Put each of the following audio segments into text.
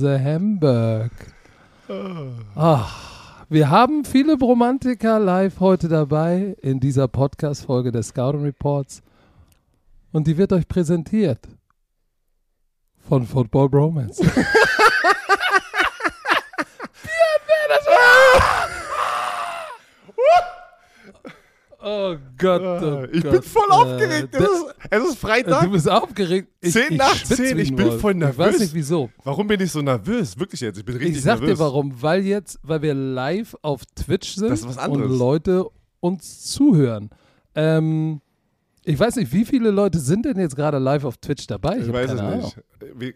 the Hamburg. Ach, wir haben viele Bromantiker live heute dabei in dieser Podcast-Folge des Scouting Reports. Und die wird euch präsentiert von Football Bromance. Oh Gott, oh ich Gott. bin voll aufgeregt. Äh, ist, es ist Freitag. Du bist aufgeregt. Ich, Zehn ich nach schwitz zehn, wie ich ein bin voll Ich weiß nervös. nicht wieso. Warum bin ich so nervös? Wirklich jetzt. Ich bin richtig Ich sag nervös. dir warum. Weil jetzt, weil wir live auf Twitch sind und Leute uns zuhören. Ähm, ich weiß nicht, wie viele Leute sind denn jetzt gerade live auf Twitch dabei? Ich hab weiß es nicht. Wie,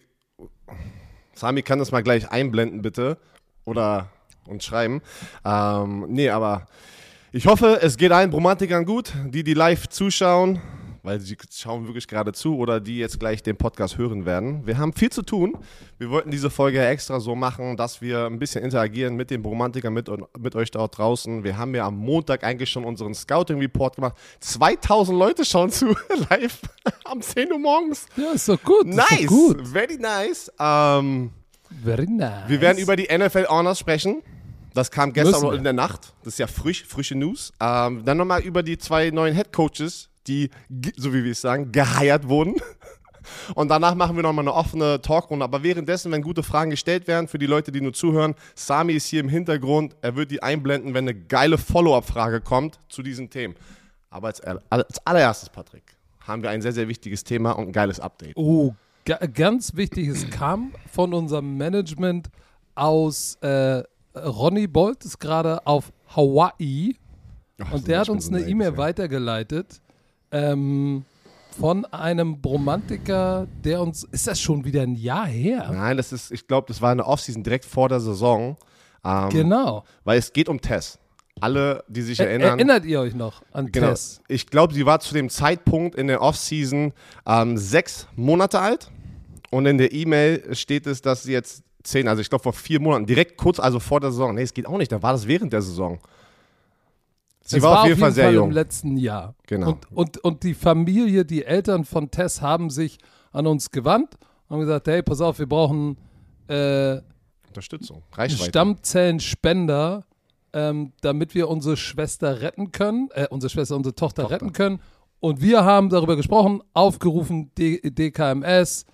Sami kann das mal gleich einblenden, bitte. Oder uns schreiben. Ähm, nee, aber ich hoffe, es geht allen Bromantikern gut, die, die live zuschauen, weil sie schauen wirklich gerade zu oder die jetzt gleich den Podcast hören werden. Wir haben viel zu tun. Wir wollten diese Folge extra so machen, dass wir ein bisschen interagieren mit den Bromantikern, mit, mit euch dort draußen. Wir haben ja am Montag eigentlich schon unseren Scouting-Report gemacht. 2000 Leute schauen zu live am 10 Uhr morgens. Ja, ist doch gut. Nice, Doch gut. very nice. Ähm, Very nice. wir werden über die NFL Honors sprechen. Das kam gestern in der Nacht. Das ist ja frisch, frische News. Ähm, dann nochmal über die zwei neuen Head Coaches, die, so wie wir es sagen, geheiert wurden. Und danach machen wir nochmal eine offene Talkrunde. Aber währenddessen, wenn gute Fragen gestellt werden, für die Leute, die nur zuhören, Sami ist hier im Hintergrund. Er wird die einblenden, wenn eine geile Follow-up-Frage kommt zu diesen Themen. Aber als, als allererstes, Patrick, haben wir ein sehr, sehr wichtiges Thema und ein geiles Update. Oh, ga ganz wichtig, es kam von unserem Management aus, äh, Ronny Bolt ist gerade auf Hawaii Ach, und der hat uns eine E-Mail weitergeleitet ähm, von einem Bromantiker, der uns, ist das schon wieder ein Jahr her? Nein, das ist, ich glaube, das war eine Offseason direkt vor der Saison. Ähm, Genau. Weil es geht um Tess. Alle, die sich Er, erinnern. erinnert ihr euch noch an genau. Tess? Ich glaube, sie war zu dem Zeitpunkt in der Offseason ähm, sechs Monate alt. Und in der E-Mail steht es, dass sie jetzt zehn, also ich glaube vor vier Monaten, direkt kurz, also vor der Saison. Nee, es geht auch nicht, da war das während der Saison. Sie es war, auf jeden Fall sehr im jung. letzten Jahr. Genau. Und, und, und die Familie, die Eltern von Tess haben sich an uns gewandt und haben gesagt, hey, pass auf, wir brauchen äh, Unterstützung, Reichweite. Stammzellenspender, ähm, damit wir unsere Schwester retten können, äh, unsere Schwester, unsere Tochter, Tochter. retten können. Und wir haben darüber gesprochen, aufgerufen, D DKMS,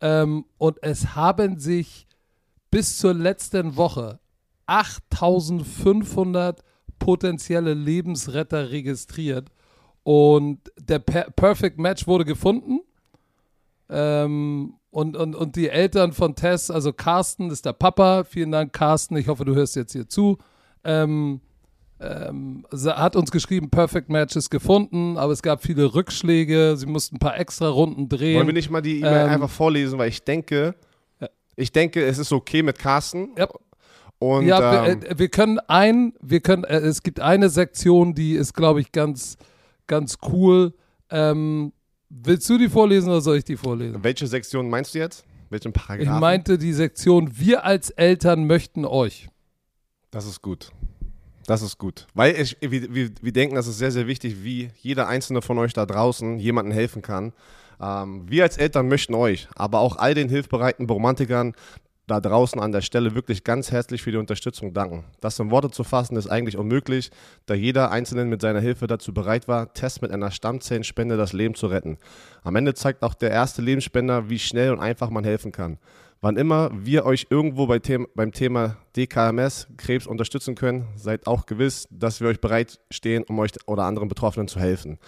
ähm, und es haben sich bis zur letzten Woche 8500 potenzielle Lebensretter registriert. Und der per Perfect Match wurde gefunden. Ähm, und, und, und die Eltern von Tess, also Carsten ist der Papa. Vielen Dank, Carsten. Ich hoffe, du hörst jetzt hier zu. Ähm, ähm, hat uns geschrieben, Perfect Match ist gefunden, aber es gab viele Rückschläge. Sie mussten ein paar extra Runden drehen. Wollen wir nicht mal die E-Mail Ähm, einfach vorlesen, weil ich denke, Ja. ich denke, es ist okay mit Carsten. Ja. Und ja, ähm, wir, äh, wir können ein, wir können, äh, es gibt eine Sektion, die ist, glaube ich, ganz, ganz cool. Ähm, willst du die vorlesen oder soll ich die vorlesen? welche Sektion meinst du jetzt? Welchen Ich Paragraphen? meinte die Sektion, wir als Eltern möchten euch. Das ist gut. Das ist gut. Weil ich, wir, wir, wir denken, das ist sehr, sehr wichtig, wie jeder einzelne von euch da draußen jemandem helfen kann. Ähm, wir als Eltern möchten euch, aber auch all den hilfbereiten Romantikern da draußen an der Stelle wirklich ganz herzlich für die Unterstützung danken. Das in Worte zu fassen ist eigentlich unmöglich, da jeder Einzelne mit seiner Hilfe dazu bereit war, Test mit einer Stammzellenspende das Leben zu retten. Am Ende zeigt auch der erste Lebensspender, wie schnell und einfach man helfen kann. Wann immer wir euch irgendwo bei Them beim Thema DKMS, Krebs unterstützen können, seid auch gewiss, dass wir euch bereit stehen, um euch oder anderen Betroffenen zu helfen.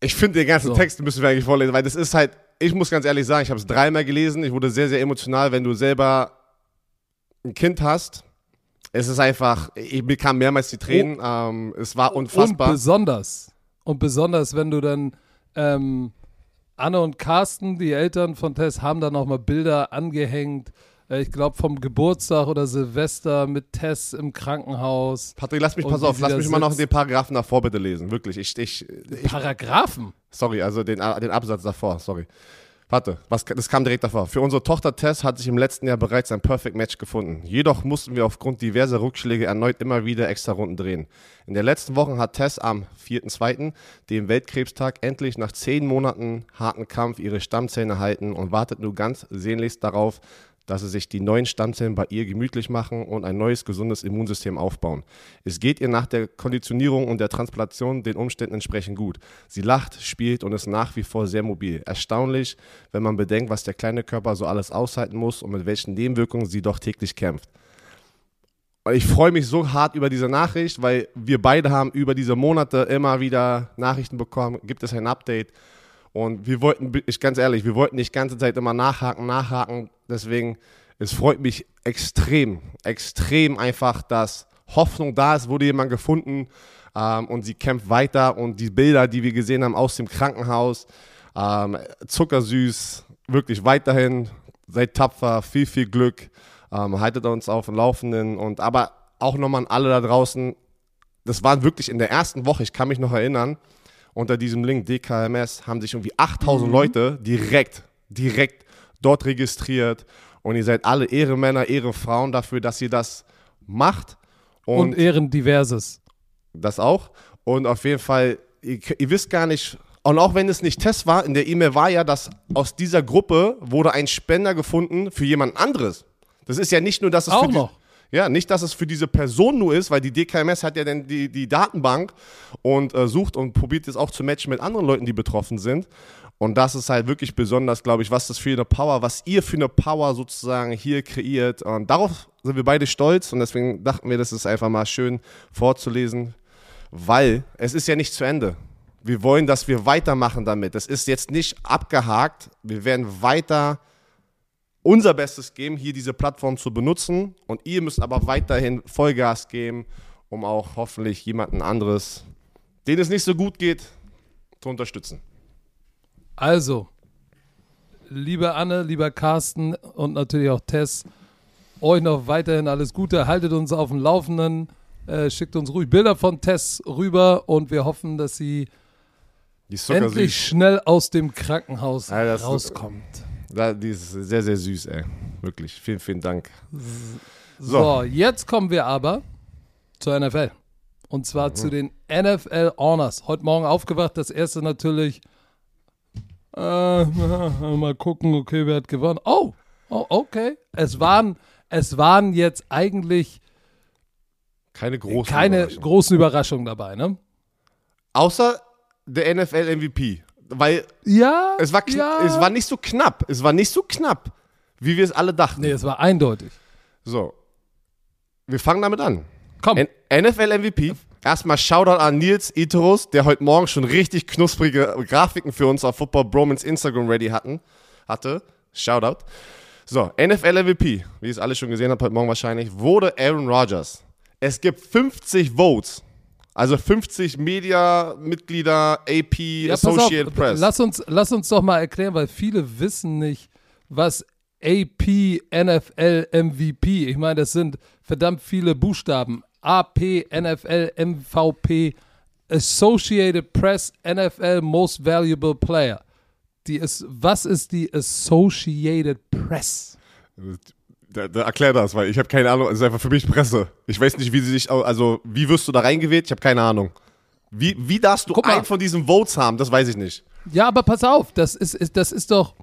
Ich finde, den ganzen So. Text müssen wir eigentlich vorlesen, weil das ist halt, ich muss ganz ehrlich sagen, ich habe es dreimal gelesen, ich wurde sehr, sehr emotional, wenn du selber ein Kind hast. Es ist einfach, ich bekam mehrmals die Tränen, ähm, es war Und unfassbar. besonders, und besonders, wenn du dann, ähm, Anne und Carsten, die Eltern von Tess, haben da nochmal Bilder angehängt. Äh, ich glaube, vom Geburtstag oder Silvester mit Tess im Krankenhaus. Patrick, lass mich, pass auf, lass mich mal noch den Paragraphen davor bitte lesen, wirklich. Ich, ich, ich, Paragraphen. Sorry, also den, den Absatz davor, sorry. Warte, was, das kam direkt davor. Für unsere Tochter Tess hat sich im letzten Jahr bereits ein Perfect Match gefunden. Jedoch mussten wir aufgrund diverser Rückschläge erneut immer wieder extra Runden drehen. In der letzten Woche hat Tess am 4.2., dem Weltkrebstag, endlich nach zehn Monaten harten Kampf ihre Stammzellen erhalten und wartet nun ganz sehnlichst darauf, dass sie sich die neuen Stammzellen bei ihr gemütlich machen und ein neues, gesundes Immunsystem aufbauen. Es geht ihr nach der Konditionierung und der Transplantation den Umständen entsprechend gut. Sie lacht, spielt und ist nach wie vor sehr mobil. Erstaunlich, wenn man bedenkt, was der kleine Körper so alles aushalten muss und mit welchen Nebenwirkungen sie doch täglich kämpft. Ich freue mich so hart über diese Nachricht, weil wir beide haben über diese Monate immer wieder Nachrichten bekommen, gibt es ein Update. Und wir wollten, ich ganz ehrlich, wir wollten nicht die ganze Zeit immer nachhaken, nachhaken. Deswegen, es freut mich extrem, extrem einfach, dass Hoffnung da ist, wurde jemand gefunden ähm, und sie kämpft weiter. Und die Bilder, die wir gesehen haben aus dem Krankenhaus, ähm, zuckersüß, wirklich weiterhin, seid tapfer, viel, viel Glück, ähm, haltet uns auf dem Laufenden. Und aber auch nochmal an alle da draußen, das waren wirklich in der ersten Woche, ich kann mich noch erinnern, unter diesem Link DKMS haben sich irgendwie 8000 mhm. Leute direkt, direkt dort registriert. Und ihr seid alle Ehrenmänner, Ehrenfrauen dafür, dass ihr das macht. Und, und Ehrendiverses. Das auch. Und auf jeden Fall, ihr, ihr wisst gar nicht, und auch wenn es nicht Test war, in der E-Mail war ja, dass aus dieser Gruppe wurde ein Spender gefunden für jemand anderes. Das ist ja nicht nur, dass es auch noch. Ja, nicht, dass es für diese Person nur ist, weil die DKMS hat ja dann die, die Datenbank und äh, sucht und probiert es auch zu matchen mit anderen Leuten, die betroffen sind. Und das ist halt wirklich besonders, glaube ich, was das für eine Power, was ihr für eine Power sozusagen hier kreiert. Und darauf sind wir beide stolz und deswegen dachten wir, das ist einfach mal schön vorzulesen, weil es ist ja nicht zu Ende. Wir wollen, dass wir weitermachen damit. Das ist jetzt nicht abgehakt. Wir werden weiter unser Bestes geben, hier diese Plattform zu benutzen. Und ihr müsst aber weiterhin Vollgas geben, um auch hoffentlich jemanden anderes, den es nicht so gut geht, zu unterstützen. Also, liebe Anne, lieber Carsten und natürlich auch Tess, euch noch weiterhin alles Gute. Haltet uns auf dem Laufenden. Äh, schickt uns ruhig Bilder von Tess rüber und wir hoffen, dass sie endlich schnell aus dem Krankenhaus ja, rauskommt. Die ist sehr, sehr süß, ey. Wirklich. Vielen, vielen Dank. So, so jetzt kommen wir aber zur NFL. Und zwar mhm. zu den NFL Honors. Heute Morgen aufgewacht. Das erste natürlich. Äh, mal gucken, okay, wer hat gewonnen. Oh, oh, okay. Es waren, es waren jetzt eigentlich keine, großen, keine Überraschung. großen Überraschungen dabei, ne? Außer der NFL MVP weil ja, es, war ja. es war nicht so knapp. Es war nicht so knapp, wie wir es alle dachten. Nee, es war eindeutig. So. Wir fangen damit an. Komm. N NFL MVP. Erstmal Shoutout an Nils Iterus, der heute Morgen schon richtig knusprige Grafiken für uns auf Football Bromans Instagram ready hatten, hatte. Shoutout. So, NFL MVP, wie ihr es alle schon gesehen habt, heute Morgen wahrscheinlich, wurde Aaron Rodgers. Es gibt 50 Votes. Also 50 Media-Mitglieder, AP, ja, Associated auf, Press. Lass uns, lass uns doch mal erklären, weil viele wissen nicht, was AP, NFL, MVP. Ich meine, das sind verdammt viele Buchstaben. AP, NFL, MVP, Associated Press, NFL Most Valuable Player. Die ist, was ist die Associated Press? Da, da, erklär das, weil ich habe keine Ahnung. Es ist einfach für mich Presse. Ich weiß nicht, wie sie sich, also wie wirst du da reingewählt? Ich habe keine Ahnung. Wie, wie darfst du einen von diesen Votes haben? Das weiß ich nicht. Ja, aber pass auf, das ist, ist, das ist doch,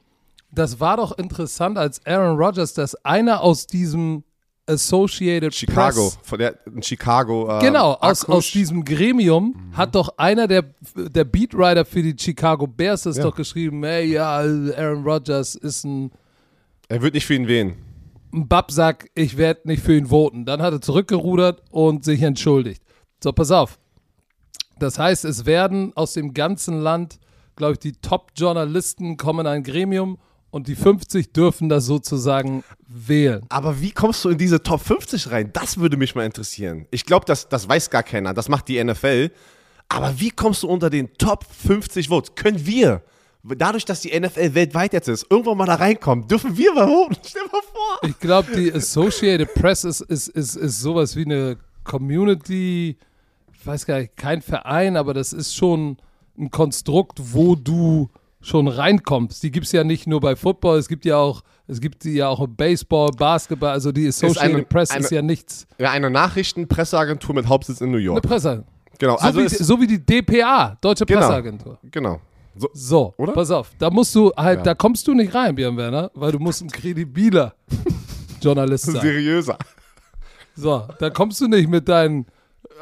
das war doch interessant als Aaron Rodgers, dass einer aus diesem Associated Chicago, Press, von der in Chicago. Äh, genau, aus, aus diesem Gremium mhm. hat doch einer der, der Beatwriter für die Chicago Bears ist ja. doch geschrieben, hey, ja, Aaron Rodgers ist ein. Er wird nicht für ihn wählen. Bab sagt, ich werde nicht für ihn voten. Dann hat er zurückgerudert und sich entschuldigt. So, pass auf. Das heißt, es werden aus dem ganzen Land, glaube ich, die Top-Journalisten kommen in ein Gremium und die 50 dürfen das sozusagen wählen. Aber wie kommst du in diese Top 50 rein? Das würde mich mal interessieren. Ich glaube, das, das weiß gar keiner. Das macht die NFL. Aber wie kommst du unter den Top 50 Votes? Können wir dadurch, dass die NFL weltweit jetzt ist, irgendwann mal da reinkommen, dürfen wir mal hoch. Stell mal vor. Ich glaube, die Associated Press ist, ist, ist, ist sowas wie eine Community, ich weiß gar nicht, kein Verein, aber das ist schon ein Konstrukt, wo du schon reinkommst. Die gibt es ja nicht nur bei Football, es gibt ja auch, es gibt die ja auch im Baseball, Basketball, also die Associated eine- Press eine- ist ja nichts. Ja, eine Nachrichtenpresseagentur mit Hauptsitz in New Eine York. Presse. Genau, So, also wie, so wie die DPA, Deutsche Genau. Presseagentur. genau. So, So, Oder? pass auf, da musst du halt, Ja. da kommst du nicht rein, Björn Werner, weil du musst ein kredibiler Journalist sein. seriöser. So, da kommst du nicht mit deinen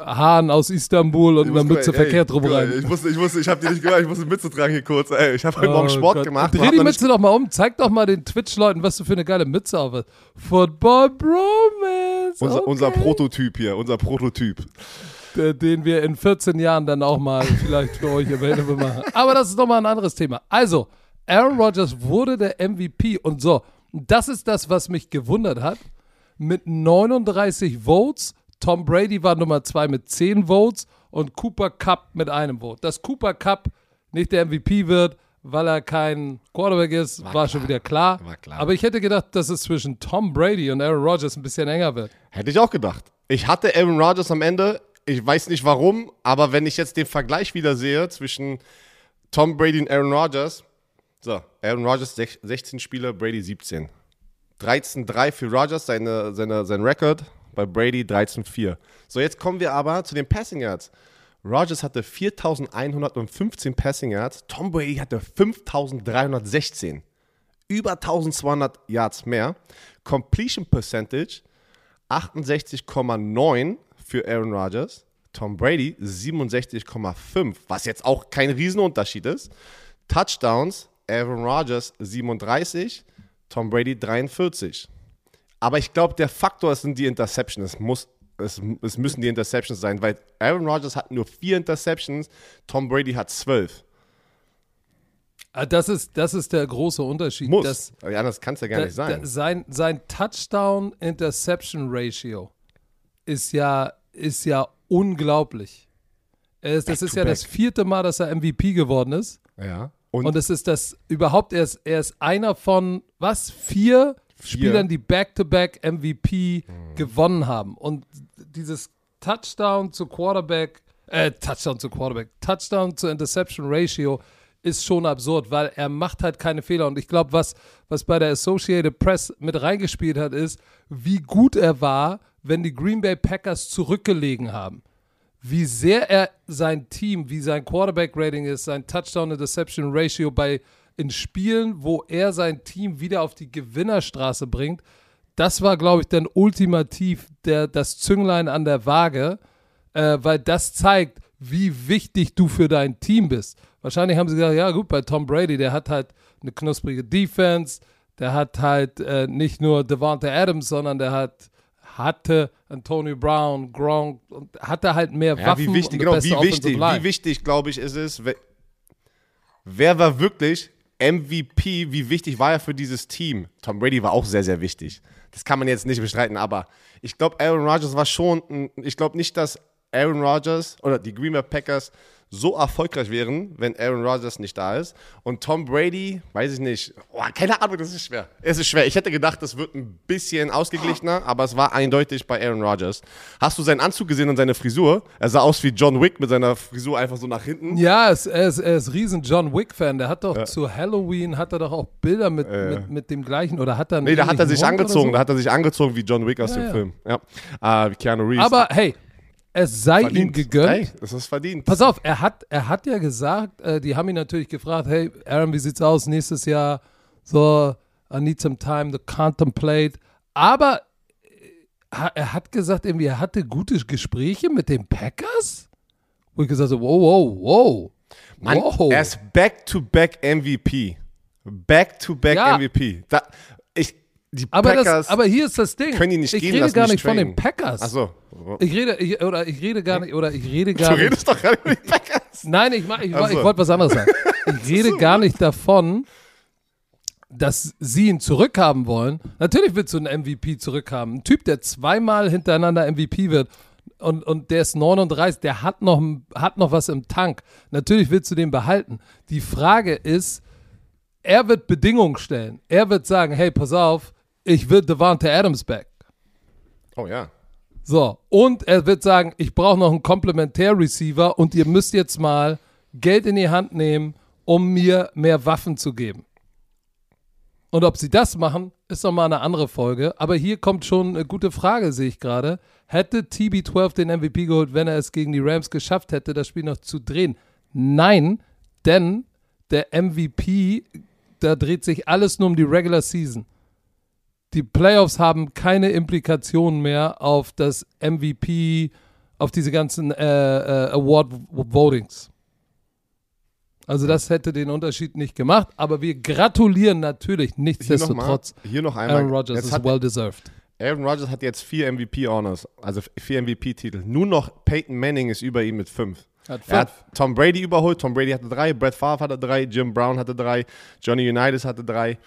Haaren aus Istanbul und einer Mütze verkehrt rum rein. Ich musste, ich musste, ich hab die nicht gehört, ich musste eine Mütze tragen hier kurz. Ey, ich habe heute Morgen Oh Sport Gott. gemacht. Dreh die Mütze doch mal um. Zeig doch mal den Twitch-Leuten, was du für eine geile Mütze auf hast. Football Bromance. Unser, okay. unser Prototyp hier, unser Prototyp. Der- den wir in 14 Jahren dann auch mal vielleicht für euch available machen. Aber das ist nochmal ein anderes Thema. Also, Aaron Rodgers wurde der MVP und so. Das ist das, was mich gewundert hat. Mit 39 Votes. Tom Brady war Nummer 2 mit 10 Votes und Cooper Cup mit einem Vote. Dass Cooper Cup nicht der MVP wird, weil er kein Quarterback ist, war, schon wieder klar. War klar. Aber ich hätte gedacht, dass es zwischen Tom Brady und Aaron Rodgers ein bisschen enger wird. Hätte ich auch gedacht. Ich hatte Aaron Rodgers am Ende, ich weiß nicht warum, aber wenn ich jetzt den Vergleich wieder sehe zwischen Tom Brady und Aaron Rodgers, so, Aaron Rodgers sech- 16 Spiele, Brady 17. 13-3 für Rodgers, seine, seine, sein Rekord, bei Brady 13-4. So, jetzt kommen wir aber zu den Passing Yards. Rodgers hatte 4115 Passing Yards, Tom Brady hatte 5316. Über 1200 Yards mehr. Completion Percentage 68,9 für Aaron Rodgers. Tom Brady 67,5, was jetzt auch kein Riesenunterschied ist. Touchdowns, Aaron Rodgers 37, Tom Brady 43. Aber ich glaube, der Faktor sind die Interceptions. Es, muss, es, es müssen die Interceptions sein, weil Aaron Rodgers hat nur vier Interceptions, Tom Brady hat zwölf. Ah, Das ist, das ist der große Unterschied. Muss. dass- Ja, anders kann es ja gar nicht Da- sein. da- sein, sein Touchdown-Interception-Ratio ist ja, ist ja unglaublich. Ist, das Back ist ja back. das vierte Mal, dass er MVP geworden ist. ja. Und, Und es ist das überhaupt, er ist, er ist einer von, was, vier, Spielern, die Back-to-Back MVP Hm. gewonnen haben. Und dieses Touchdown zu Quarterback, äh, Touchdown zu Quarterback, Touchdown zu Interception Ratio ist schon absurd, weil er macht halt keine Fehler. Und ich glaube, was, was bei der Associated Press mit reingespielt hat, ist, wie gut er war, wenn die Green Bay Packers zurückgelegen haben wie sehr er sein Team, wie sein Quarterback-Rating ist, sein Touchdown-Interception-Ratio bei in Spielen, wo er sein Team wieder auf die Gewinnerstraße bringt, das war, glaube ich, dann ultimativ der, das Zünglein an der Waage, äh, weil das zeigt, wie wichtig du für dein Team bist. Wahrscheinlich haben sie gesagt, ja gut, bei Tom Brady, der hat halt eine knusprige Defense, der hat halt äh, nicht nur Devonta Adams, sondern der hat hatte Antonio Brown, Gronk und hatte halt mehr Ja, Waffen wie wichtig, genau, wie wichtig, wie wichtig, glaube ich, ist es, wer, wer war wirklich MVP, wie wichtig war er für dieses Team? Tom Brady war auch sehr, sehr wichtig. Das kann man jetzt nicht bestreiten, aber ich glaube, Aaron Rodgers war schon, ich glaube nicht, dass Aaron Rodgers oder die Green Bay Packers so erfolgreich wären, wenn Aaron Rodgers nicht da ist. Und Tom Brady, weiß ich nicht. Oh, keine Ahnung, das ist schwer. Es ist schwer. Ich hätte gedacht, das wird ein bisschen ausgeglichener, aber es war eindeutig bei Aaron Rodgers. Hast du seinen Anzug gesehen und seine Frisur? Er sah aus wie John Wick mit seiner Frisur einfach so nach hinten. Ja, es, er, ist, er ist riesen John Wick-Fan. Der hat doch zu Halloween, hat er doch auch Bilder mit, mit, mit dem gleichen, oder hat er Nee, da hat er sich Hund angezogen. so? Da hat er sich angezogen wie John Wick aus Ja, dem ja. Film. Ja. Äh, wie Keanu Reeves. Aber hey, es sei ihm verdient. gegönnt. Hey, das ist verdient. Pass auf, er hat, er hat ja gesagt, äh, die haben ihn natürlich gefragt, hey, Aaron, wie sieht's aus nächstes Jahr? So, I need some time to contemplate. Aber äh, er hat gesagt, irgendwie, er hatte gute Gespräche mit den Packers? Wo ich gesagt habe, wow, wow, wow. Mann, wow. er ist Back-to-Back MVP. Back-to-Back Ja. MVP. Da, die aber, Packers das, aber hier ist das Ding. können ihn nicht ich gehen rede lassen, gar nicht nicht von trainen. den Packers. Ach so. Ich rede, ich, oder ich rede gar nicht, oder ich rede gar Du nicht. redest doch gerade über die Packers. Nein, ich, mach- ich, so. ich wollte was anderes sagen. Ich rede gar nicht davon, dass sie ihn zurückhaben wollen. Natürlich willst du einen MVP zurückhaben. Ein Typ, der zweimal hintereinander MVP wird und, und der ist 39, der hat noch, hat noch was im Tank. Natürlich willst du den behalten. Die Frage ist, er wird Bedingungen stellen. Er wird sagen, hey, pass auf, ich will Devante Adams back. Oh ja. So, und er wird sagen, ich brauche noch einen Komplementär-Receiver und ihr müsst jetzt mal Geld in die Hand nehmen um mir mehr Waffen zu geben. Und ob sie das machen, ist nochmal eine andere Folge. Aber hier kommt schon eine gute Frage, sehe ich gerade. Hätte TB12 den MVP geholt, wenn er es gegen die Rams geschafft hätte, das Spiel noch zu drehen? Nein, denn der MVP, da dreht sich alles nur um die Regular Season. Die Playoffs haben keine Implikationen mehr auf das MVP, auf diese ganzen äh, äh, Award-Votings. Also das hätte den Unterschied nicht gemacht, aber wir gratulieren natürlich nichtsdestotrotz. Hier noch, einmal. Aaron Rodgers ist well deserved. Aaron Rodgers hat jetzt vier MVP-Honors, also vier MVP-Titel. Nur noch Peyton Manning ist über ihm mit fünf. Hat fünf. Er hat Tom Brady überholt. Tom Brady hatte drei, Brett Favre hatte drei, Jim Brown hatte drei, Johnny Unitas hatte drei.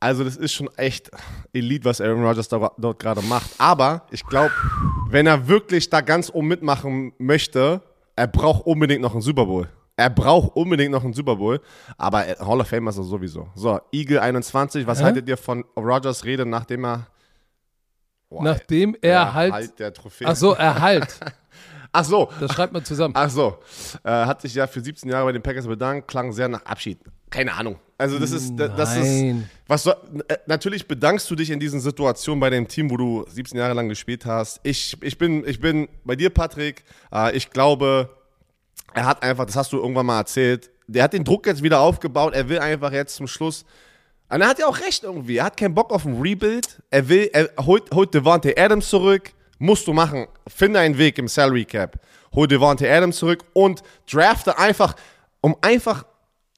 Also das ist schon echt Elite, was Aaron Rodgers da, dort gerade macht. Aber ich glaube, wenn er wirklich da ganz oben mitmachen möchte, er braucht unbedingt noch einen Super Bowl. Er braucht unbedingt noch einen Super Bowl, aber Hall of Fame ist er sowieso. So, Eagle 21, was Hä? haltet ihr von Rodgers Rede, nachdem er Boah, Nachdem er halt. der Trophäe. Ach so, Erhalt. Ach so. Das schreibt man zusammen. Ach so. Äh, hat sich ja für 17 Jahre bei den Packers bedankt, klang sehr nach Abschied. Keine Ahnung. Also das ist, das das ist, was soll, äh, natürlich bedankst du dich in diesen Situationen bei dem Team, wo du 17 Jahre lang gespielt hast. Ich, ich bin, ich bin bei dir, Patrick. Äh, ich glaube, er hat einfach, das hast du irgendwann mal erzählt, der hat den Druck jetzt wieder aufgebaut. Er will einfach jetzt zum Schluss. Und er hat ja auch recht irgendwie. Er hat keinen Bock auf ein Rebuild. Er will, er holt, holt Devante Adams zurück. Musst du machen. Finde einen Weg im Salary Cap. Hol Devante Adams zurück und drafte einfach, um einfach,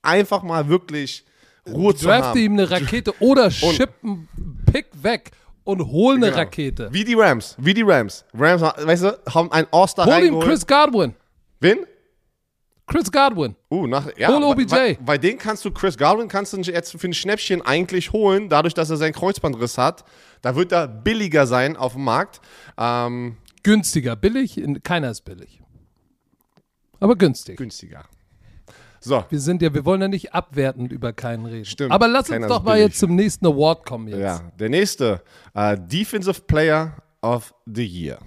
einfach mal wirklich Ruhe zu Drafte haben. ihm eine Rakete oder schipp einen Pick weg und hol eine Genau. Rakete. Wie die Rams. Wie die Rams. Rams, weißt du, haben einen All-Star Hol ihm. Chris Godwin. Wen? Chris Godwin. Uh, nach, ja, Hol OBJ. Weil, weil den kannst du, Chris Godwin kannst du jetzt für ein Schnäppchen eigentlich holen, dadurch, dass er seinen Kreuzbandriss hat. Da wird er billiger sein auf dem Markt. Ähm, Günstiger. Billig? Keiner ist billig. Aber günstig. günstiger. So, Wir sind ja, wir wollen ja nicht abwertend über keinen reden. Stimmt. Aber lass uns doch mal billig. jetzt zum nächsten Award kommen jetzt. ja. Der nächste, äh, Defensive Player of the Year.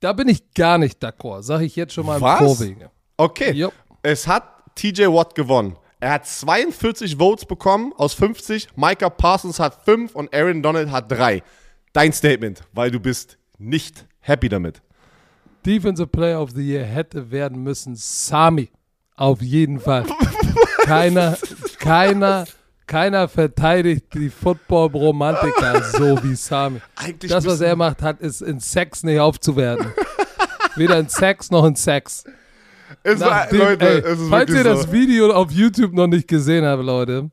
Da bin ich gar nicht d'accord, sage ich jetzt schon mal Was? im Vorwege. Okay, Jupp. Es hat TJ Watt gewonnen. Er hat 42 Votes bekommen aus 50. Micah Parsons hat 5 und Aaron Donald hat 3. Dein Statement, weil du bist nicht happy damit. Defensive Player of the Year hätte werden müssen Sami. Auf jeden Fall. keiner, keiner, keiner verteidigt die Football-Romantiker so wie Sami. Eigentlich Das, was er macht, hat ist in Sex nicht aufzuwerten. Weder in Sex noch in Sex. Es war, Nachdem, Leute, ey, es ist falls ihr so. das Video auf YouTube noch nicht gesehen habt, Leute.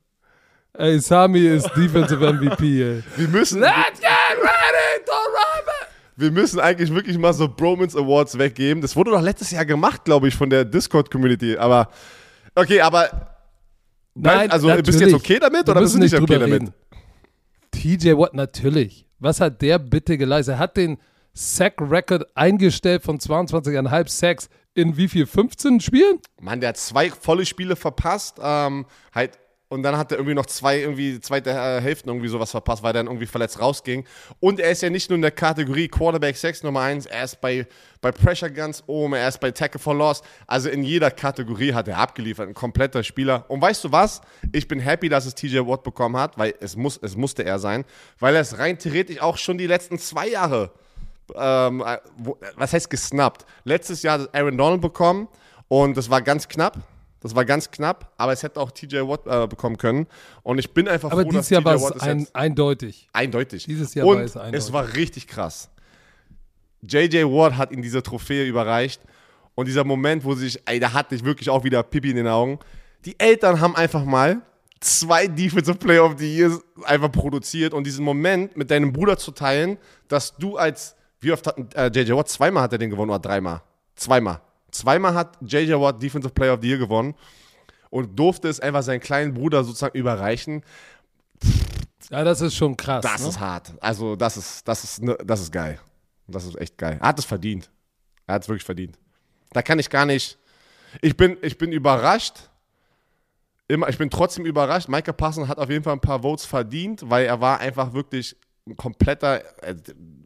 Ey, Sami ist Defensive MVP, ey. Wir müssen, Let's get ready to rumble! wir müssen eigentlich wirklich mal so Bromance Awards weggeben. Das wurde doch letztes Jahr gemacht, glaube ich, von der Discord-Community. Aber, okay, aber, Nein, also bist du jetzt natürlich. okay damit oder bist du nicht okay drüber damit? reden. TJ Watt, natürlich. Was hat der bitte geleistet? Er hat den Sack-Record eingestellt von 22,5 Sacks in wie viel? 15 Spielen? Mann, der hat zwei volle Spiele verpasst. Ähm, halt, und dann hat er irgendwie noch zwei, irgendwie zweite äh, Hälften irgendwie sowas verpasst, weil er dann irgendwie verletzt rausging. Und er ist ja nicht nur in der Kategorie Quarterback 6 Nummer 1, er ist bei, bei Pressure Guns oben, er ist bei Tackle for Loss. Also in jeder Kategorie hat er abgeliefert, ein kompletter Spieler. Und weißt du was? Ich bin happy, dass es TJ Watt bekommen hat, weil es, muss, es musste er sein, weil er es rein theoretisch auch schon die letzten zwei Jahre ähm, äh, wo, was heißt gesnappt? Letztes Jahr hat Aaron Donald bekommen und das war ganz knapp. Das war ganz knapp, aber es hätte auch TJ Watt äh, bekommen können. Und ich bin einfach Aber froh, dieses dass Jahr TJ war Watt es es ein, eindeutig. eindeutig. Dieses Jahr und war es eindeutig. es war richtig krass. JJ Watt hat ihm diese Trophäe überreicht und dieser Moment, wo sich, ey, da hatte ich wirklich auch wieder Pipi in den Augen. Die Eltern haben einfach mal zwei Defensive Player of the Years einfach produziert und diesen Moment mit deinem Bruder zu teilen, dass du als, wie oft hat äh, JJ Watt, zweimal hat er den gewonnen oder dreimal? Zweimal. Zweimal hat JJ Watt Defensive Player of the Year gewonnen und durfte es einfach seinen kleinen Bruder sozusagen überreichen. Ja, das ist schon krass. Das ne? ist hart. Also, das ist, das ist, ne- das ist geil. Das ist echt geil. Er hat es verdient. Er hat es wirklich verdient. Da kann ich gar nicht. Ich bin, ich bin überrascht. Immer, ich bin trotzdem überrascht. Micah Parsons hat auf jeden Fall ein paar Votes verdient, weil er war einfach wirklich ein kompletter, äh,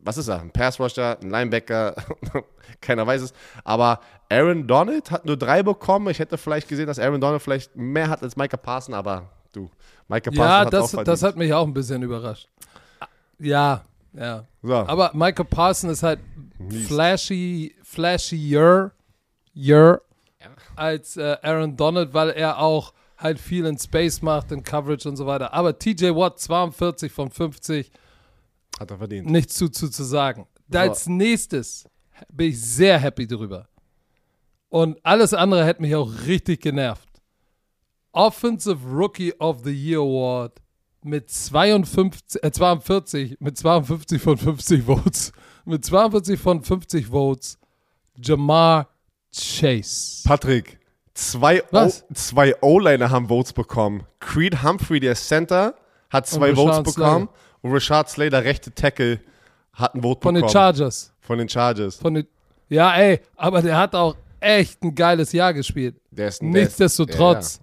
was ist er? Ein Pass-Rusher, ein Linebacker, keiner weiß es. Aber Aaron Donald hat nur drei bekommen. Ich hätte vielleicht gesehen, dass Aaron Donald vielleicht mehr hat als Micah Parson, aber du, Micah Parson Ja, hat auch das, verdient. das hat mich auch ein bisschen überrascht. Ja, ja. So. Aber Michael Parson ist halt Mies. flashy, flashier, year als äh, Aaron Donald, weil er auch halt viel in Space macht, in Coverage und so weiter. Aber TJ Watt 42 von 50, Hat er verdient. nichts zu, zu, zu sagen. So. als nächstes bin ich sehr happy drüber. Und alles andere hätte mich auch richtig genervt. Offensive Rookie of the Year Award mit 52, äh, 42, mit 52 von 50 Votes. Mit 42 von 50 Votes. Jamar Chase. Patrick, zwei O-Liner haben Votes bekommen. Creed Humphrey, der Center, hat zwei Votes bekommen. Und Rashad Slater, rechte Tackle, hat ein Vote Von bekommen. den Chargers. Von den Chargers. Von den, ja, ey, aber der hat auch echt ein geiles Jahr gespielt. Der ist ein Nichtsdestotrotz,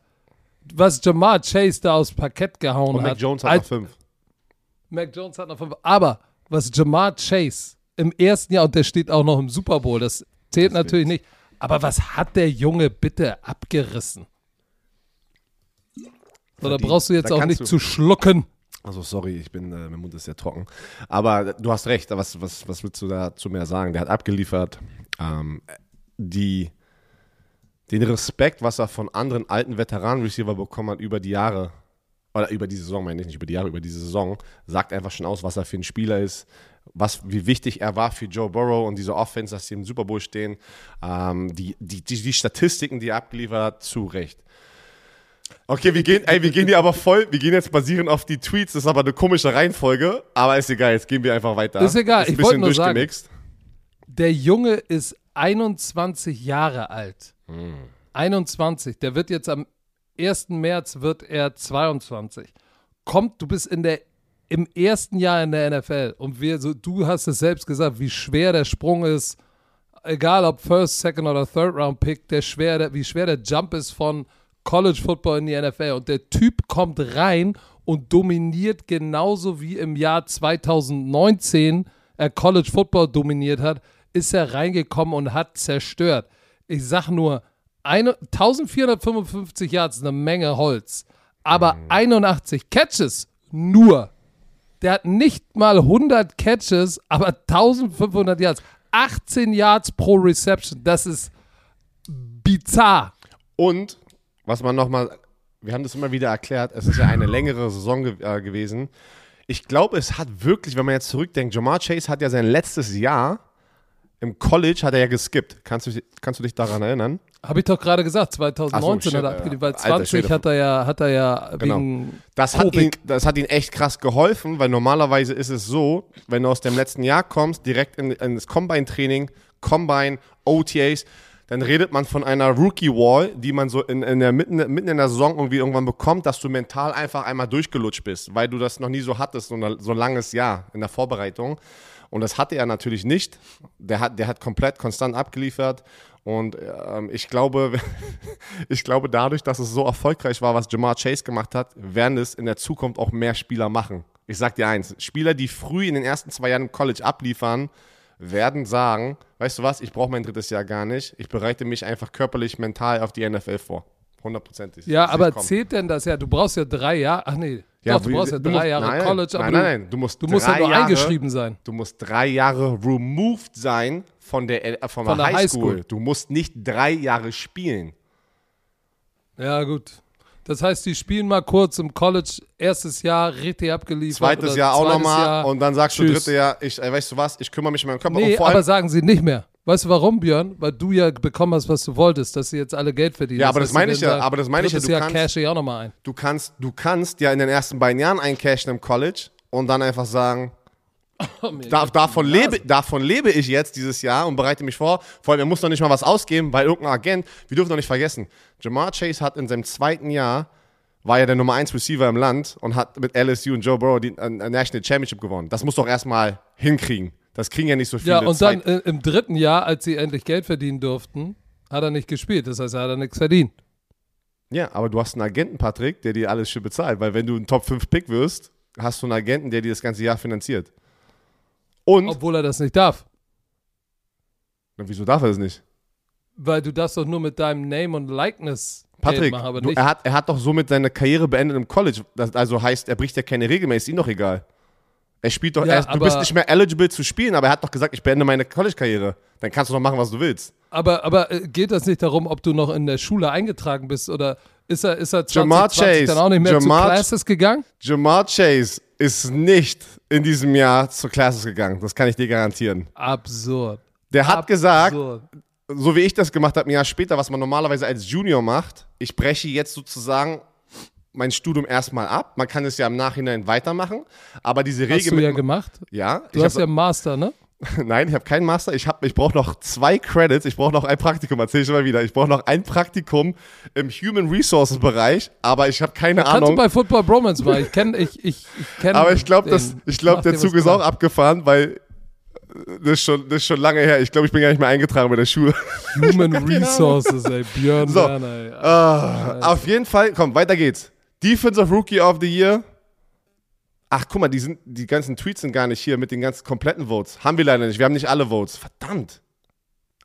was Jamar Chase da aufs Parkett gehauen Und hat. Mac Jones hat als- noch fünf. Mac Jones hat noch fünf. Aber was Jamar Chase im ersten Jahr, und der steht auch noch im Super Bowl, das zählt Das natürlich nicht. Aber was hat der Junge bitte abgerissen? Verdient. brauchst du jetzt Da auch nicht du- zu schlucken. Also sorry, ich bin, äh, mein Mund ist sehr trocken. Aber du hast recht, was, was, was willst du dazu mehr sagen? Der hat abgeliefert. Ähm, die, den Respekt, was er von anderen alten Veteranen-Receiver bekommen hat über die Jahre, oder über die Saison, meine ich nicht über die Jahre, über diese Saison, sagt einfach schon aus, was er für ein Spieler ist, was, wie wichtig er war für Joe Burrow und diese Offense, dass sie im Super Bowl stehen. Ähm, die, die, die, die Statistiken, die er abgeliefert hat, zu Recht. Okay, wir gehen, ey, wir gehen hier aber voll, wir gehen jetzt basierend auf die Tweets, das ist aber eine komische Reihenfolge, aber ist egal, jetzt gehen wir einfach weiter. Ist egal, Ist ein ich wollte bisschen nur sagen-. Der Junge ist 21 Jahre alt. Hm. 21. Der wird jetzt am 1. März wird er 22. Kommt, du bist in der im ersten Jahr in der NFL und wir so, du hast es selbst gesagt, wie schwer der Sprung ist, egal ob First, Second oder Third Round Pick, der schwer, der, wie schwer der Jump ist von College Football in die NFL und der Typ kommt rein und dominiert genauso wie im Jahr 2019 er College Football dominiert hat, ist er reingekommen und hat zerstört. Ich sag nur, eine, 1455 Yards, eine Menge Holz, aber 81 Catches nur. Der hat nicht mal 100 Catches, aber 1500 Yards. 18 Yards pro Reception. Das ist bizarr. Und, was man nochmal, wir haben das immer wieder erklärt, es ist ja eine längere Saison ge äh, gewesen. Ich glaube, es hat wirklich, wenn man jetzt zurückdenkt, Jamar Chase hat ja sein letztes Jahr im College hat er ja geskippt. Kannst du, kannst du dich daran erinnern? Habe ich doch gerade gesagt, 2019 Ach so, hat er shit, abgeliefert, weil Alter, 20 stell dir hat er ja, hat er ja Genau. wegen Das hat, Covid. ihn, das hat ihn echt krass geholfen, weil normalerweise ist es so, wenn du aus dem letzten Jahr kommst, direkt in, in das Combine-Training, Combine, OTAs, dann redet man von einer Rookie-Wall, die man so in, in der mitten, mitten in der Saison irgendwie irgendwann bekommt, dass du mental einfach einmal durchgelutscht bist, weil du das noch nie so hattest, so, eine, so ein langes Jahr in der Vorbereitung. Und das hatte er natürlich nicht. Der hat, der hat komplett konstant abgeliefert. Und ähm, ich glaube, ich glaube, dadurch, dass es so erfolgreich war, was Jamar Chase gemacht hat, werden es in der Zukunft auch mehr Spieler machen. Ich sag dir eins: Spieler, die früh in den ersten zwei Jahren im College abliefern, werden sagen: Weißt du was, ich brauche mein drittes Jahr gar nicht. Ich bereite mich einfach körperlich, mental auf die NFL vor. Hundertprozentig. Ja, aber kommen. zählt denn das ja? Du brauchst ja drei Jahre. Ach nee, Ja, doch, du brauchst ja drei musst- Jahre nein, College, aber nein, du, nein, nein, du musst du musst ja nur Jahre- eingeschrieben sein. Du musst drei Jahre removed sein von der, äh, von Von der der Highschool. Highschool. Du musst nicht drei Jahre spielen. Ja, gut. Das heißt, die spielen mal kurz im College, erstes Jahr richtig abgeliefert. Zweites Jahr auch zweites nochmal Jahr. und dann sagst du Tschüss. dritte Jahr, ich, äh, weißt du was, ich kümmere mich um meinen Körper. Nee, und vor aber sagen sie nicht mehr. Weißt du warum, Björn? Weil du ja bekommen hast, was du wolltest, dass sie jetzt alle Geld verdienen. Ja, aber das heißt, meine ich ja, aber das meine ich ja, du Jahr kannst- cash ich auch nochmal ein. du kannst, du kannst ja in den ersten beiden Jahren eincashen im College und dann einfach sagen, Oh, da, davon, lebe, davon lebe ich jetzt dieses Jahr und bereite mich vor. Vor allem, er muss noch nicht mal was ausgeben, weil irgendein Agent, wir dürfen doch nicht vergessen, Jamar Chase hat in seinem zweiten Jahr, war ja der Nummer 1 Receiver im Land und hat mit LSU und Joe Burrow die äh, National Championship gewonnen. Das muss doch erstmal hinkriegen. Das kriegen ja nicht so viele. Ja, und dann äh, im dritten Jahr, als sie endlich Geld verdienen durften, hat er nicht gespielt. Das heißt, er hat er nichts verdient. Ja, aber du hast einen Agenten, Patrick, der dir alles schön bezahlt, weil wenn du ein Top 5 Pick wirst, hast du einen Agenten, der dir das ganze Jahr finanziert. Und, Obwohl er das nicht darf. Na, wieso darf er das nicht? Weil du das doch nur mit deinem Name und Likeness Patrick, machen, aber du, nicht. er, hat, er hat doch somit seine Karriere beendet im College. Das also heißt, er bricht ja keine Regel mehr, ist ihm doch egal. Er spielt doch, Ja, er, du bist nicht mehr eligible zu spielen, aber er hat doch gesagt, ich beende meine College-Karriere. Dann kannst du doch machen, was du willst. Aber, aber äh, geht das nicht darum, ob du noch in der Schule eingetragen bist oder ist er, ist er Jamar 2020 Chase, dann auch nicht mehr Jamar- zu Classes gegangen? Jamar Chase ist nicht in diesem Jahr zur Classes gegangen. Das kann ich dir garantieren. Absurd. Der hat gesagt, Absurd. so wie ich das gemacht habe, ein Jahr später, was man normalerweise als Junior macht, ich breche jetzt sozusagen mein Studium erstmal ab. Man kann es ja im Nachhinein weitermachen, aber diese Hast Regel du mit ja gemacht. ja, Du hast ja einen Master, ne? nein, ich habe keinen Master. Ich ich brauche noch zwei Credits. Ich brauche noch ein Praktikum. Erzähl ich mal wieder. Ich brauche noch ein Praktikum im Human Resources Bereich, aber ich habe keine Kannst du Ahnung. bei Football Bromance mal. Ich kenne, ich, ich, ich kenne. Aber ich glaube, den. das, ich glaube, Mach der Zug ist auch klar. abgefahren, weil das ist schon, das ist schon lange her. Ich glaube, ich bin gar nicht mehr eingetragen bei der Schule. Human Resources, ey. Björn So. Werner, ey. Ah, auf jeden Fall, komm, weiter geht's. Defensive Rookie of the Year. Ach, guck mal, die, sind, die ganzen Tweets sind gar nicht hier mit den ganzen kompletten Votes. Haben wir leider nicht. Wir haben nicht alle Votes. Verdammt.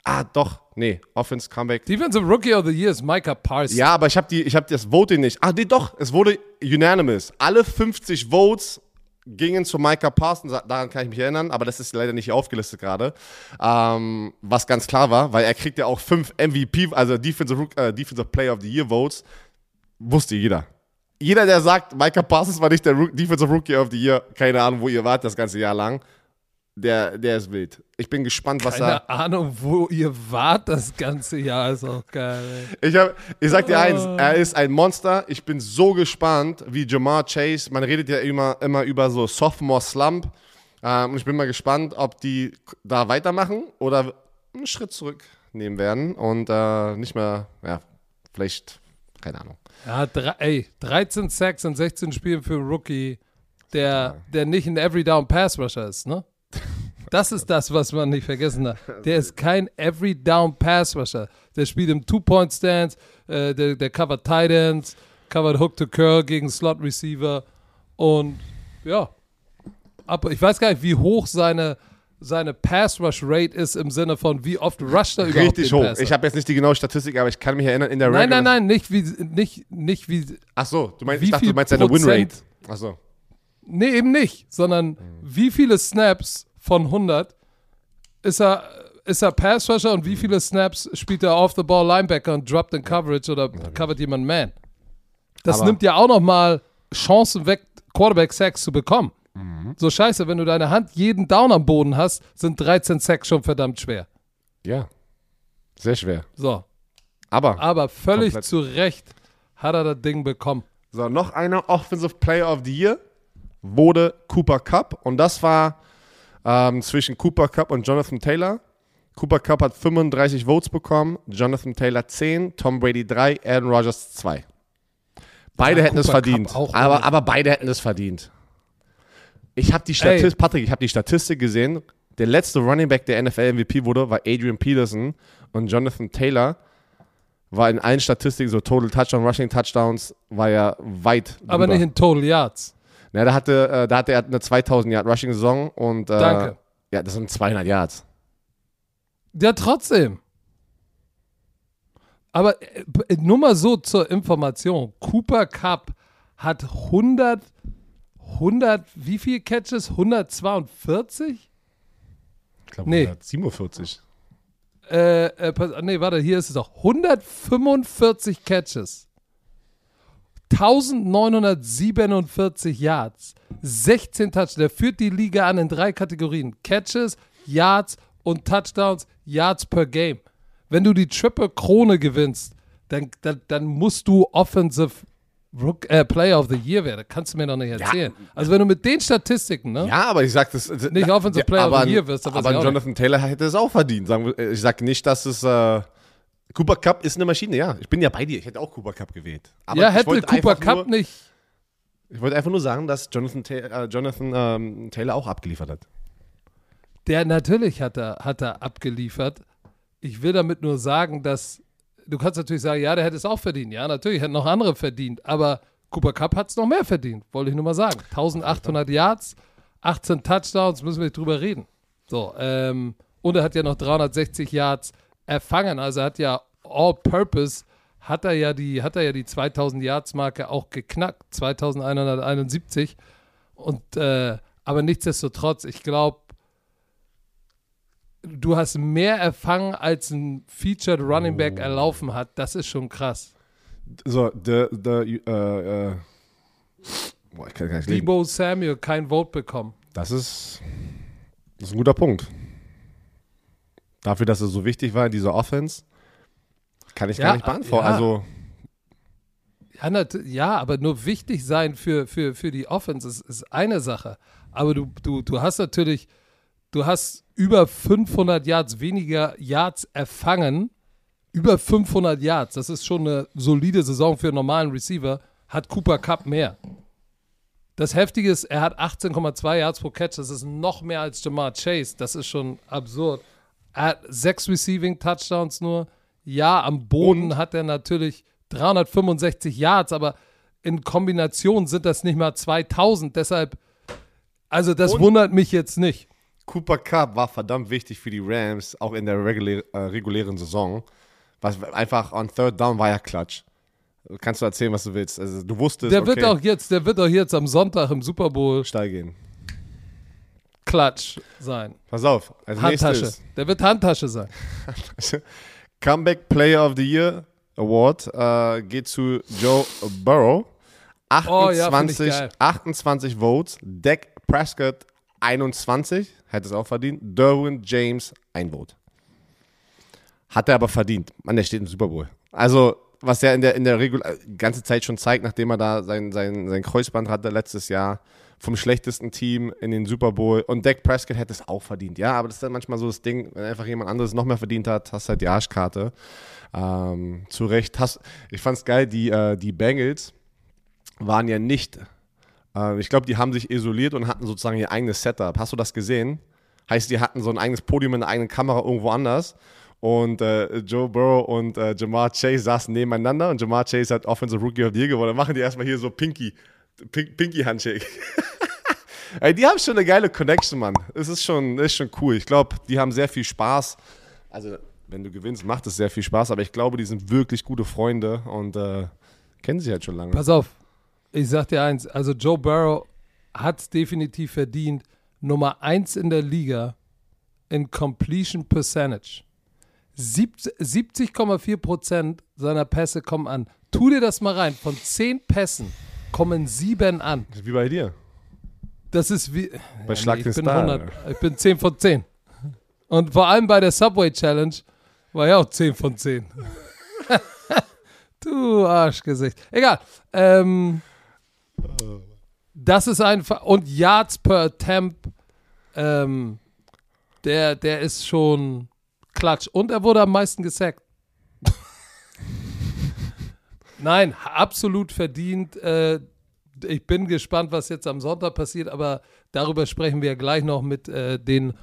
Ah, doch. Nee, Offense Comeback. Defensive Rookie of the Year ist Micah Parsons. Ja, aber ich habe hab das Voting nicht. Ah, nee, doch. Es wurde unanimous. Alle 50 Votes gingen zu Micah Parsons. Daran kann ich mich erinnern, aber das ist leider nicht hier aufgelistet gerade. Ähm, was ganz klar war, weil er kriegt ja auch fünf MVP, also Defensive, äh, Defensive Player of the Year Votes. Wusste jeder. Jeder, der sagt, Micah Parsons war nicht der Defensive Rookie of the Year, keine Ahnung, wo ihr wart das ganze Jahr lang, der, der ist wild. Ich bin gespannt, was er. Keine Ahnung, wo ihr wart das ganze Jahr. Ist auch geil, ey. Ich, hab, ich sag dir eins, Oh. er ist ein Monster. Ich bin so gespannt, wie Jamar Chase, man redet ja immer, immer über so Sophomore Slump. Ähm, und ich bin mal gespannt, ob die da weitermachen oder einen Schritt zurücknehmen werden und äh, nicht mehr, ja, vielleicht, keine Ahnung. Ja, drei, ey, 13 Sacks in 16 Spielen für einen Rookie, der, der nicht ein Every Down Pass Rusher ist, ne? Das ist das, was man nicht vergessen hat. Der ist kein Every Down Pass Rusher. Der spielt im Two-Point-Stance, äh, der, der covert Tight Ends, covert Hook to Curl gegen Slot Receiver und ja. Aber ich weiß gar nicht, wie hoch seine, seine Pass Rush Rate ist im Sinne von, wie oft rusht er überhaupt Richtig hoch. Passer. Ich habe jetzt nicht die genaue Statistik, aber ich kann mich erinnern, in der Nein, Regular- nein, nein, nicht wie, nicht, nicht wie, Ach so, du meinst, ich dachte, du meinst seine Prozent? Winrate. Ach so. Nee, eben nicht, sondern wie viele Snaps von 100 ist er, ist er Pass Rusher und wie viele Snaps spielt er off the ball Linebacker und droppt in Coverage oder covert jemand Man? Das Aber- nimmt ja auch nochmal Chancen weg, Quarterback Sacks zu bekommen. So scheiße, wenn du deine Hand jeden Down am Boden hast, sind 13 Sacks schon verdammt schwer. Ja. Sehr schwer. So, Aber, aber völlig Komplett. zu Recht hat er das Ding bekommen. so, noch einer Offensive Player of the Year wurde Cooper Cup und das war ähm, zwischen Cooper Cup und Jonathan Taylor. Cooper Cup hat 35 Votes bekommen, Jonathan Taylor 10, Tom Brady 3, Aaron Rodgers 2. Beide Ja, hätten es Cooper Cup verdient. auch aber, aber beide hätten es verdient. Ich habe die Statistik, Patrick, ich habe die Statistik gesehen. Der letzte Running Back, der NFL MVP wurde, war Adrian Peterson und Jonathan Taylor war in allen Statistiken, so Total Touchdown, Rushing Touchdowns, war ja weit Aber drüber. nicht in Total Yards. Na, da hatte, äh, da hatte er eine 2000 Yard Rushing Saison und äh, Danke. ja, das sind 200 Yards. Ja, trotzdem. Aber äh, nur mal so zur Information. Cooper Cup hat 100, 100, wie viel Catches? 142? Ich glaube Nee. 147. Äh, äh, nee, warte, hier ist es auch. 145 Catches. 1947 Yards. 16 Touchdowns. Der führt die Liga an in drei Kategorien. Catches, Yards und Touchdowns, Yards per Game. Wenn du die Triple Krone gewinnst, dann, dann, dann musst du Offensive Rook, äh, Player of the Year werden. Kannst du mir doch nicht erzählen. Also wenn du mit den Statistiken, ne? Ja, aber ich sag das. Nicht Offensive Player of aber, the Year wirst, aber aber Jonathan Taylor hätte es auch verdient. Äh, ich sag nicht, dass es. Äh, Cooper Cup ist eine Maschine, ja. Ich bin ja bei dir. Ich hätte auch Cooper Cup gewählt. Aber ja, hätte Cooper Cup nur, nicht. Ich wollte einfach nur sagen, dass Jonathan, Ta äh, Jonathan ähm, Taylor auch abgeliefert hat. Der natürlich hat er, hat er abgeliefert. Ich will damit nur sagen, dass du kannst natürlich sagen, ja, der hätte es auch verdient. Ja, natürlich hätten noch andere verdient. Aber Cooper Cup hat es noch mehr verdient, wollte ich nur mal sagen. 1800 Yards, 18 Touchdowns, müssen wir nicht drüber reden. So, ähm, und er hat ja noch 360 Yards erfangen, also er hat ja All-Purpose hat er ja die, hat er ja die 2000 Yards Marke auch geknackt, 2171 und äh, aber nichtsdestotrotz, ich glaube, du hast mehr erfangen, als ein Featured Running Back oh. erlaufen hat. Das ist schon krass. So, der, der, äh, äh, boah, ich kann gar nicht Debo Samuel kein Vote bekommen. Das ist, das ist ein guter Punkt. Dafür, dass er so wichtig war in dieser Offense, kann ich ja, gar nicht beantworten. Ja. Also, ja, ja, aber nur wichtig sein für, für, für die Offense ist, ist eine Sache. Aber du, du, du hast natürlich, du hast über 500 Yards weniger Yards erfangen. Über 500 Yards, das ist schon eine solide Saison für einen normalen Receiver, hat Cooper Cup mehr. Das Heftige ist, er hat 18,2 Yards pro Catch, das ist noch mehr als Jamar Chase, das ist schon absurd. Er hat sechs Receiving Touchdowns nur. Ja, am Boden hat er natürlich 365 Yards, aber in Kombination sind das nicht mal 2000. Deshalb, also das Und wundert mich jetzt nicht. Cooper Cup war verdammt wichtig für die Rams, auch in der regulär, äh, regulären Saison. Was einfach on Third Down war ja Klatsch. Kannst du erzählen, was du willst? Also du wusstest. Der okay, wird auch jetzt, der wird auch jetzt am Sonntag im Super Bowl steil gehen. Klatsch sein. Pass auf. Handtasche. Der wird Handtasche sein. Comeback Player of the Year Award äh, geht zu Joe Burrow. 28, oh, ja, 28 Votes. Dak Prescott 21, hätte es auch verdient. Derwin James ein Vote. Hat er aber verdient. Mann, der steht im Super Bowl. Also, was er in der, in der Regul äh, ganze Zeit schon zeigt, nachdem er da sein, sein, sein Kreuzband hatte letztes Jahr, vom schlechtesten Team in den Super Bowl. Und Dak Prescott hätte es auch verdient. Ja, aber das ist dann manchmal so das Ding, wenn einfach jemand anderes noch mehr verdient hat, hast halt die Arschkarte. Ähm, zu Recht. Hast, ich fand's geil, die, äh, die Bengals waren ja nicht, äh, ich glaube, die haben sich isoliert und hatten sozusagen ihr eigenes Setup. Hast du das gesehen? Heißt, die hatten so ein eigenes Podium in einer eigenen Kamera irgendwo anders. Und äh, Joe Burrow und äh, Jamar Chase saßen nebeneinander und Jamar Chase hat Offensive Rookie of the Year gewonnen. Dann machen die erstmal hier so Pinky, Pink, Pinky Handshake. Ey, die haben schon eine geile Connection, Mann. Es ist schon, ist schon cool. Ich glaube, die haben sehr viel Spaß. Also wenn du gewinnst, macht es sehr viel Spaß, aber ich glaube, die sind wirklich gute Freunde und äh, kennen sich halt schon lange. Pass auf, ich sag dir eins, also Joe Burrow hat es definitiv verdient, Nummer eins in der Liga in Completion Percentage. 70,4 Prozent seiner Pässe kommen an. Tu dir das mal rein. Von zehn Pässen kommen sieben an. Wie bei dir. Das ist wie. Bei ja, Schlag nee, ich, bin 100, ich bin 10 von 10. Und vor allem bei der Subway Challenge war ja auch 10 von 10. du Arschgesicht. Egal. Ähm, das ist einfach. Und Yards per Attempt, ähm, der, der ist schon klatsch. Und er wurde am meisten gesackt. Nein, absolut verdient. Äh, ich bin gespannt, was jetzt am Sonntag passiert, aber darüber sprechen wir gleich noch mit äh, den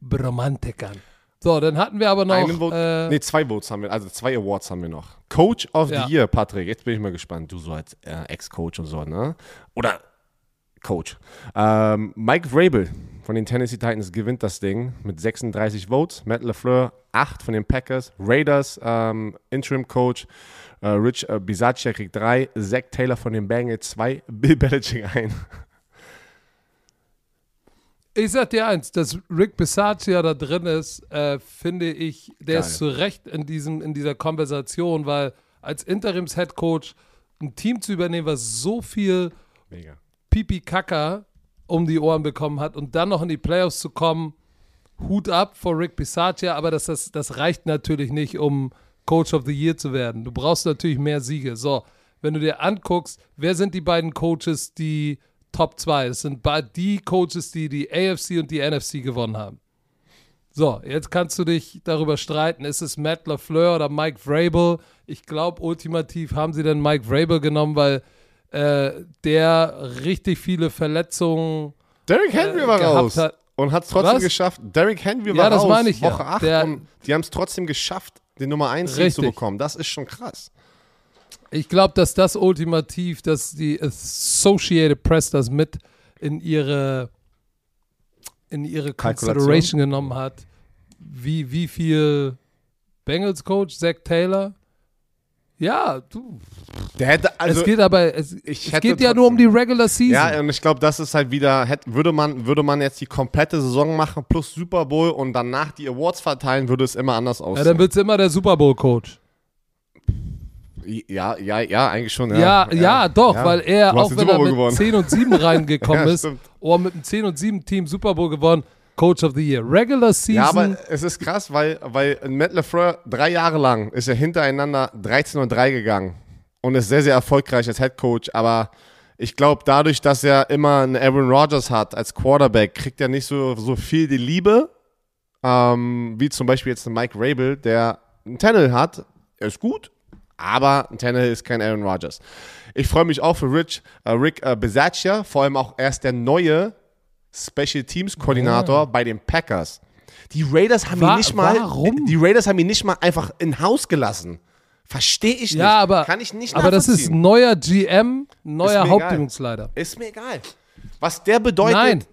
Bromantikern. So, dann hatten wir aber noch. Einen Vote, äh, nee, zwei Votes haben wir, also zwei Awards haben wir noch. Coach of ja. the Year, Patrick. Jetzt bin ich mal gespannt. Du so als äh, Ex-Coach und so, ne? Oder Coach. Ähm, Mike Vrabel von den Tennessee Titans gewinnt das Ding mit 36 Votes. Matt LaFleur 8 von den Packers. Raiders ähm, Interim Coach äh, Rich äh, Bisaccia kriegt 3. Zach Taylor von den Bengals 2. Bill Belichick 1. Ich sag dir eins, dass Rick Bisaccia da drin ist, äh, finde ich, der Geil. ist zu Recht in, diesem, in dieser Konversation, weil als Interims-Headcoach ein Team zu übernehmen, was so viel Mega. Pipi Kaka um die Ohren bekommen hat und dann noch in die Playoffs zu kommen, Hut ab vor Rick Bisaccia, aber das, das, das reicht natürlich nicht, um Coach of the Year zu werden. Du brauchst natürlich mehr Siege. So, wenn du dir anguckst, wer sind die beiden Coaches, die Top 2. Das sind die Coaches, die die AFC und die NFC gewonnen haben. So, jetzt kannst du dich darüber streiten, ist es Matt LaFleur oder Mike Vrabel? Ich glaube, ultimativ haben sie dann Mike Vrabel genommen, weil äh, der richtig viele Verletzungen Derrick Henry äh, war raus hat. und hat es trotzdem Was? geschafft. Derrick Henry war ja, das raus, meine ich Woche ja. 8 der, und die haben es trotzdem geschafft, den Nummer 1 zu bekommen. Das ist schon krass. Ich glaube, dass das ultimativ, dass die Associated Press das mit in ihre in ihre. Consideration genommen hat, wie, wie viel Bengals Coach, Zach Taylor. Ja, du, Der hätte, also es geht aber, es, ich es geht ja nur um die Regular Season. Ja, und ich glaube, das ist halt wieder, hätte, würde, man, würde man jetzt die komplette Saison machen plus Super Bowl und danach die Awards verteilen, würde es immer anders Ja, aussehen. dann wird es immer der Super Bowl Coach. Ja, ja, ja, eigentlich schon. Ja, ja, doch, Ja. weil er, auch wenn er mit gewonnen. 10 und 7 reingekommen Ja, ist, oder mit einem 10 und 7 Team Super Bowl gewonnen, Coach of the Year. Regular Season, Ja, aber es ist krass, weil, weil Matt LeFleur drei Jahre lang ist er hintereinander 13 und 3 gegangen und ist sehr, sehr erfolgreich als Head Coach. Aber ich glaube, dadurch, dass er immer einen Aaron Rodgers hat als Quarterback, kriegt er nicht so, so viel die Liebe, ähm, wie zum Beispiel jetzt ein Mike Rabel, der einen Tannehill hat. Er ist gut, aber Tannehill ist kein Aaron Rodgers. Ich freue mich auch für Rich, äh, Rick äh, Bisaccia, vor allem auch erst der neue Special Teams Koordinator bei den Packers. Die Raiders haben Wa- ihn nicht mal, warum? die Raiders haben ihn nicht mal einfach in Haus gelassen. Verstehe ich nicht. ja, aber, kann ich nicht aber das ist neuer GM, neuer Hauptübungsleiter. Ist mir egal. Was der bedeutet, Nein,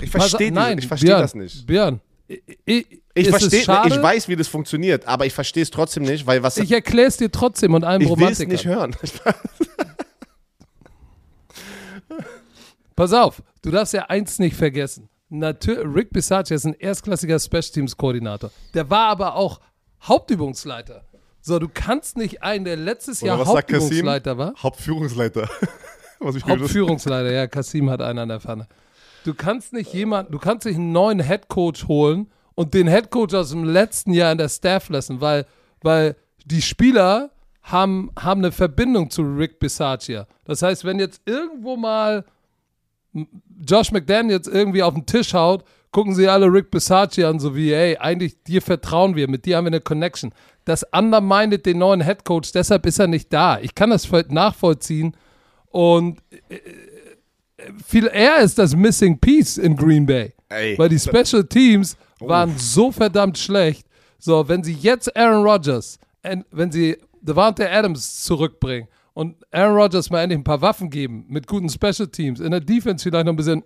ich verstehe Björn, das nicht. Björn, ich, ich, Ich verstehe, schade? ich weiß, wie das funktioniert, aber ich verstehe es trotzdem nicht, weil was Ich erkläre es dir trotzdem und allen ich will es nicht hören. Pass auf, du darfst ja eins nicht vergessen. Natür Rick Bisaccia ist ein erstklassiger Special Teams Koordinator. Der war aber auch Hauptübungsleiter. So, du kannst nicht einen, der letztes Jahr Hauptübungsleiter war. Hauptführungsleiter. was ich Hauptführungsleiter, ja, Kasim hat einen an der Pfanne. Du kannst nicht jemanden, du kannst nicht einen neuen Headcoach holen und den Headcoach aus dem letzten Jahr in der Staff lassen, weil, weil die Spieler haben, haben eine Verbindung zu Rick Bisaccia. Das heißt, wenn jetzt irgendwo mal Josh McDaniels irgendwie auf den Tisch haut, gucken sie alle Rick Bisaccia an, so wie, ey, eigentlich dir vertrauen wir, mit dir haben wir eine Connection. Das undermindet den neuen Headcoach, deshalb ist er nicht da. Ich kann das voll nachvollziehen und äh, äh, viel er ist das Missing Piece in Green Bay. Ey. Weil die Special Teams waren so verdammt schlecht. So, wenn sie jetzt Aaron Rodgers, en- wenn sie Devante Adams zurückbringen und Aaron Rodgers mal endlich ein paar Waffen geben mit guten Special Teams, in der Defense vielleicht noch ein bisschen.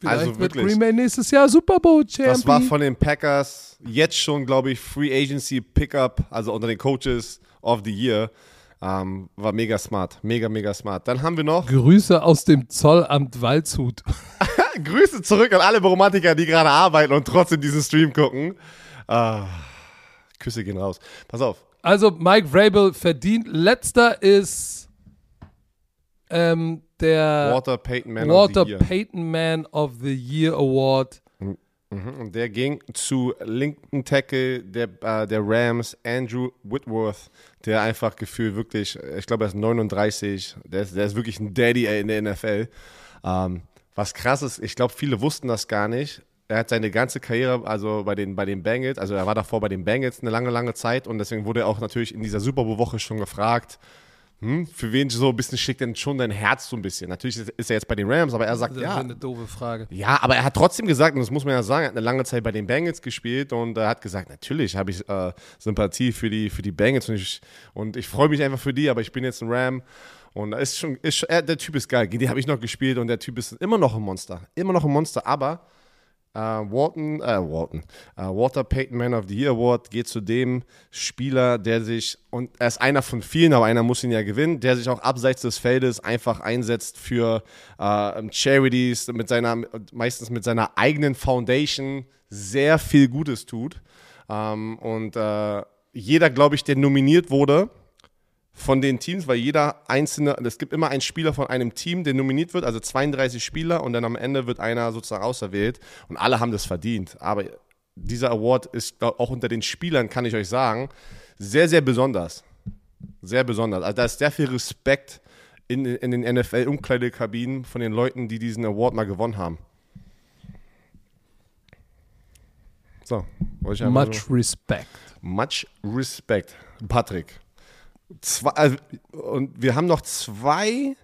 Vielleicht Also wird wirklich. Green Bay nächstes Jahr Super Bowl Champion. Das war von den Packers jetzt schon, glaube ich, Free Agency Pickup, also unter den Coaches of the Year. Ähm, war mega smart, mega, mega smart. Dann haben wir noch Grüße aus dem Zollamt Waldshut. Grüße zurück an alle Romantiker, die gerade arbeiten und trotzdem diesen Stream gucken. Ah, Küsse gehen raus. Pass auf. Also Mike Vrabel verdient. Letzter ist ähm, der Walter Payton Man Walter of the Year. Payton Man of the Year Award. Mhm, Und der ging zu linken Tackle der, äh, der Rams, Andrew Whitworth, der einfach gefühlt wirklich, äh, ich glaube, er ist 39, der ist, der ist wirklich ein Daddy ey, in der NFL. Ähm, was krass ist, ich glaube, viele wussten das gar nicht. Er hat seine ganze Karriere, also bei den, bei den Bengals, also er war davor bei den Bengals eine lange, lange Zeit und deswegen wurde er auch natürlich in dieser Super Bowl-Woche schon gefragt, hm, für wen so ein bisschen schickt denn schon dein Herz so ein bisschen. Natürlich ist er jetzt bei den Rams, aber er sagt, Das ist ja, eine doofe Frage. ja, aber er hat trotzdem gesagt, und das muss man ja sagen, er hat eine lange Zeit bei den Bengals gespielt und er hat gesagt, natürlich habe ich äh, Sympathie für die, für die Bengals und ich, und ich freue mich einfach für die, aber ich bin jetzt ein Ram und er ist schon, ist, schon- er, der Typ ist geil, die habe ich noch gespielt und der Typ ist immer noch ein Monster, immer noch ein Monster, aber äh, Walton, äh, Walton, äh, Walter Payton Man of the Year Award geht zu dem Spieler, der sich, und er ist einer von vielen, aber einer muss ihn ja gewinnen, der sich auch abseits des Feldes einfach einsetzt für äh, Charities, mit seiner, meistens mit seiner eigenen Foundation sehr viel Gutes tut. Ähm, und äh, jeder, glaube ich, der nominiert wurde, von den Teams, weil jeder einzelne, es gibt immer einen Spieler von einem Team, der nominiert wird, also 32 Spieler und dann am Ende wird einer sozusagen auserwählt und alle haben das verdient. Aber dieser Award ist auch unter den Spielern, kann ich euch sagen, sehr, sehr besonders. Sehr besonders. Also da ist sehr viel Respekt in, in den NFL-Umkleidekabinen von den Leuten, die diesen Award mal gewonnen haben. So, wollte ich einmal so. Much respect. Much respect. Patrick. Zwei, also, und wir haben noch zwei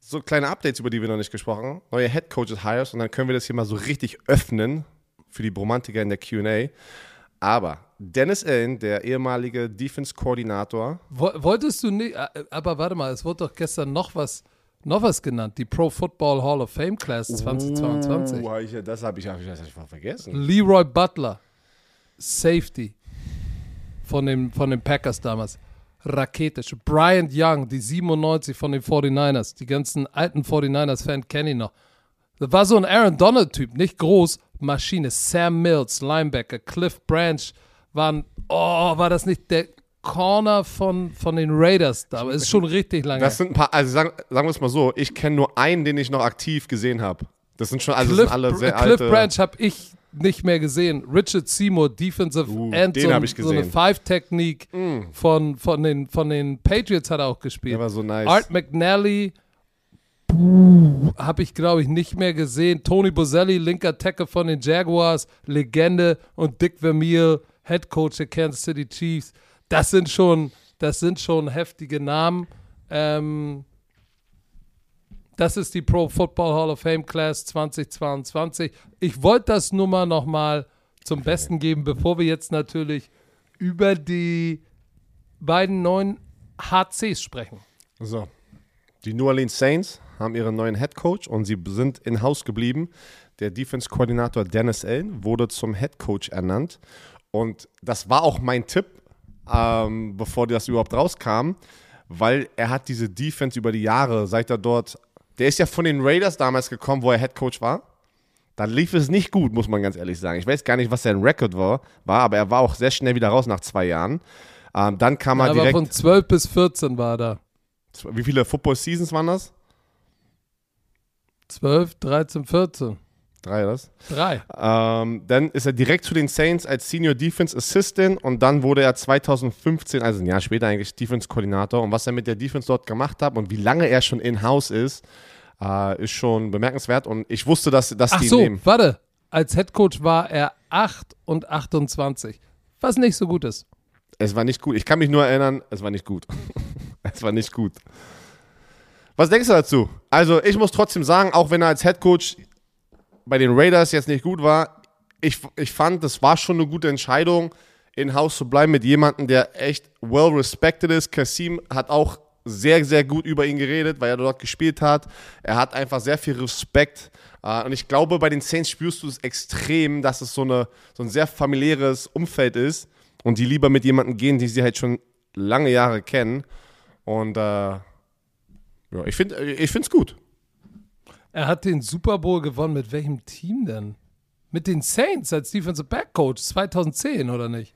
so kleine Updates, über die wir noch nicht gesprochen haben. Neue Head Coaches Hires und dann können wir das hier mal so richtig öffnen für die Bromantiker in der QA. Aber Dennis Allen, der ehemalige Defense-Koordinator. Wolltest du nicht, äh, aber warte mal, es wurde doch gestern noch was, noch was genannt, die Pro Football Hall of Fame Class 2022. Uh, ich, das habe ich, hab ich, hab ich vergessen. Leroy Butler, Safety von den, von den Packers damals. Raketisch. Bryant Young, die 97 von den 49ers. Die ganzen alten 49ers-Fans kenne ich noch. Das war so ein Aaron Donald-Typ, nicht groß, Maschine. Sam Mills, Linebacker, Cliff Branch waren, oh, war das nicht der Corner von, von den Raiders da? Aber ist schon richtig lange. Das sind ein paar, also sagen, sagen wir es mal so, ich kenne nur einen, den ich noch aktiv gesehen habe. Das sind schon also Cliff, sind alle sehr Cliff alte. Branch habe ich nicht mehr gesehen. Richard Seymour, Defensive Uh, End, den so, so eine gesehen. Five-Technique Mm. von, von, den, von den Patriots hat er auch gespielt. Der war so nice. Art McNally habe ich, glaube ich, nicht mehr gesehen. Tony Boselli, linker Tackle von den Jaguars, Legende. Und Dick Vermeil, Head Coach der Kansas City Chiefs. Das sind schon, das sind schon heftige Namen. Ähm, das ist die Pro Football Hall of Fame Class 2022. Ich wollte das nur mal nochmal zum Besten geben, bevor wir jetzt natürlich über die beiden neuen HCs sprechen. So. Die New Orleans Saints haben ihren neuen Head Coach und sie sind in Haus geblieben. Der Defense-Koordinator Dennis Allen wurde zum Head Coach ernannt. Und das war auch mein Tipp, ähm, bevor das überhaupt rauskam, weil er hat diese Defense über die Jahre, seit er dort, der ist ja von den Raiders damals gekommen, wo er Head Coach war. Da lief es nicht gut, muss man ganz ehrlich sagen. Ich weiß gar nicht, was sein Rekord war, war, aber er war auch sehr schnell wieder raus nach zwei Jahren. Ähm, dann kam er Aber direkt. von 12 bis 14 war da. Wie viele Football Seasons waren das? 12, 13, 14. Drei, das? Drei. Ähm, dann ist er direkt zu den Saints als Senior Defense Assistant und dann wurde er 2015, also ein Jahr später eigentlich Defense Koordinator. Und was er mit der Defense dort gemacht hat und wie lange er schon in-house ist, äh, ist schon bemerkenswert. Und ich wusste, dass, dass Ach die so, nehmen. warte. Als Head Coach war er 8 und 28. Was nicht so gut ist. Es war nicht gut. Ich kann mich nur erinnern, es war nicht gut. es war nicht gut. Was denkst du dazu? Also, ich muss trotzdem sagen, auch wenn er als Head Coach bei den Raiders jetzt nicht gut war, ich, ich fand, das war schon eine gute Entscheidung, in Haus zu bleiben mit jemandem, der echt well respected ist. Kasim hat auch sehr, sehr gut über ihn geredet, weil er dort gespielt hat. Er hat einfach sehr viel Respekt. Äh, Und ich glaube, bei den Saints spürst du es extrem, dass es so, eine, so ein sehr familiäres Umfeld ist und die lieber mit jemandem gehen, die sie halt schon lange Jahre kennen. Und äh, ja, ich finde ich es gut. Er hat den Super Bowl gewonnen. Mit welchem Team denn? Mit den Saints als Defensive Back Coach 2010, oder nicht?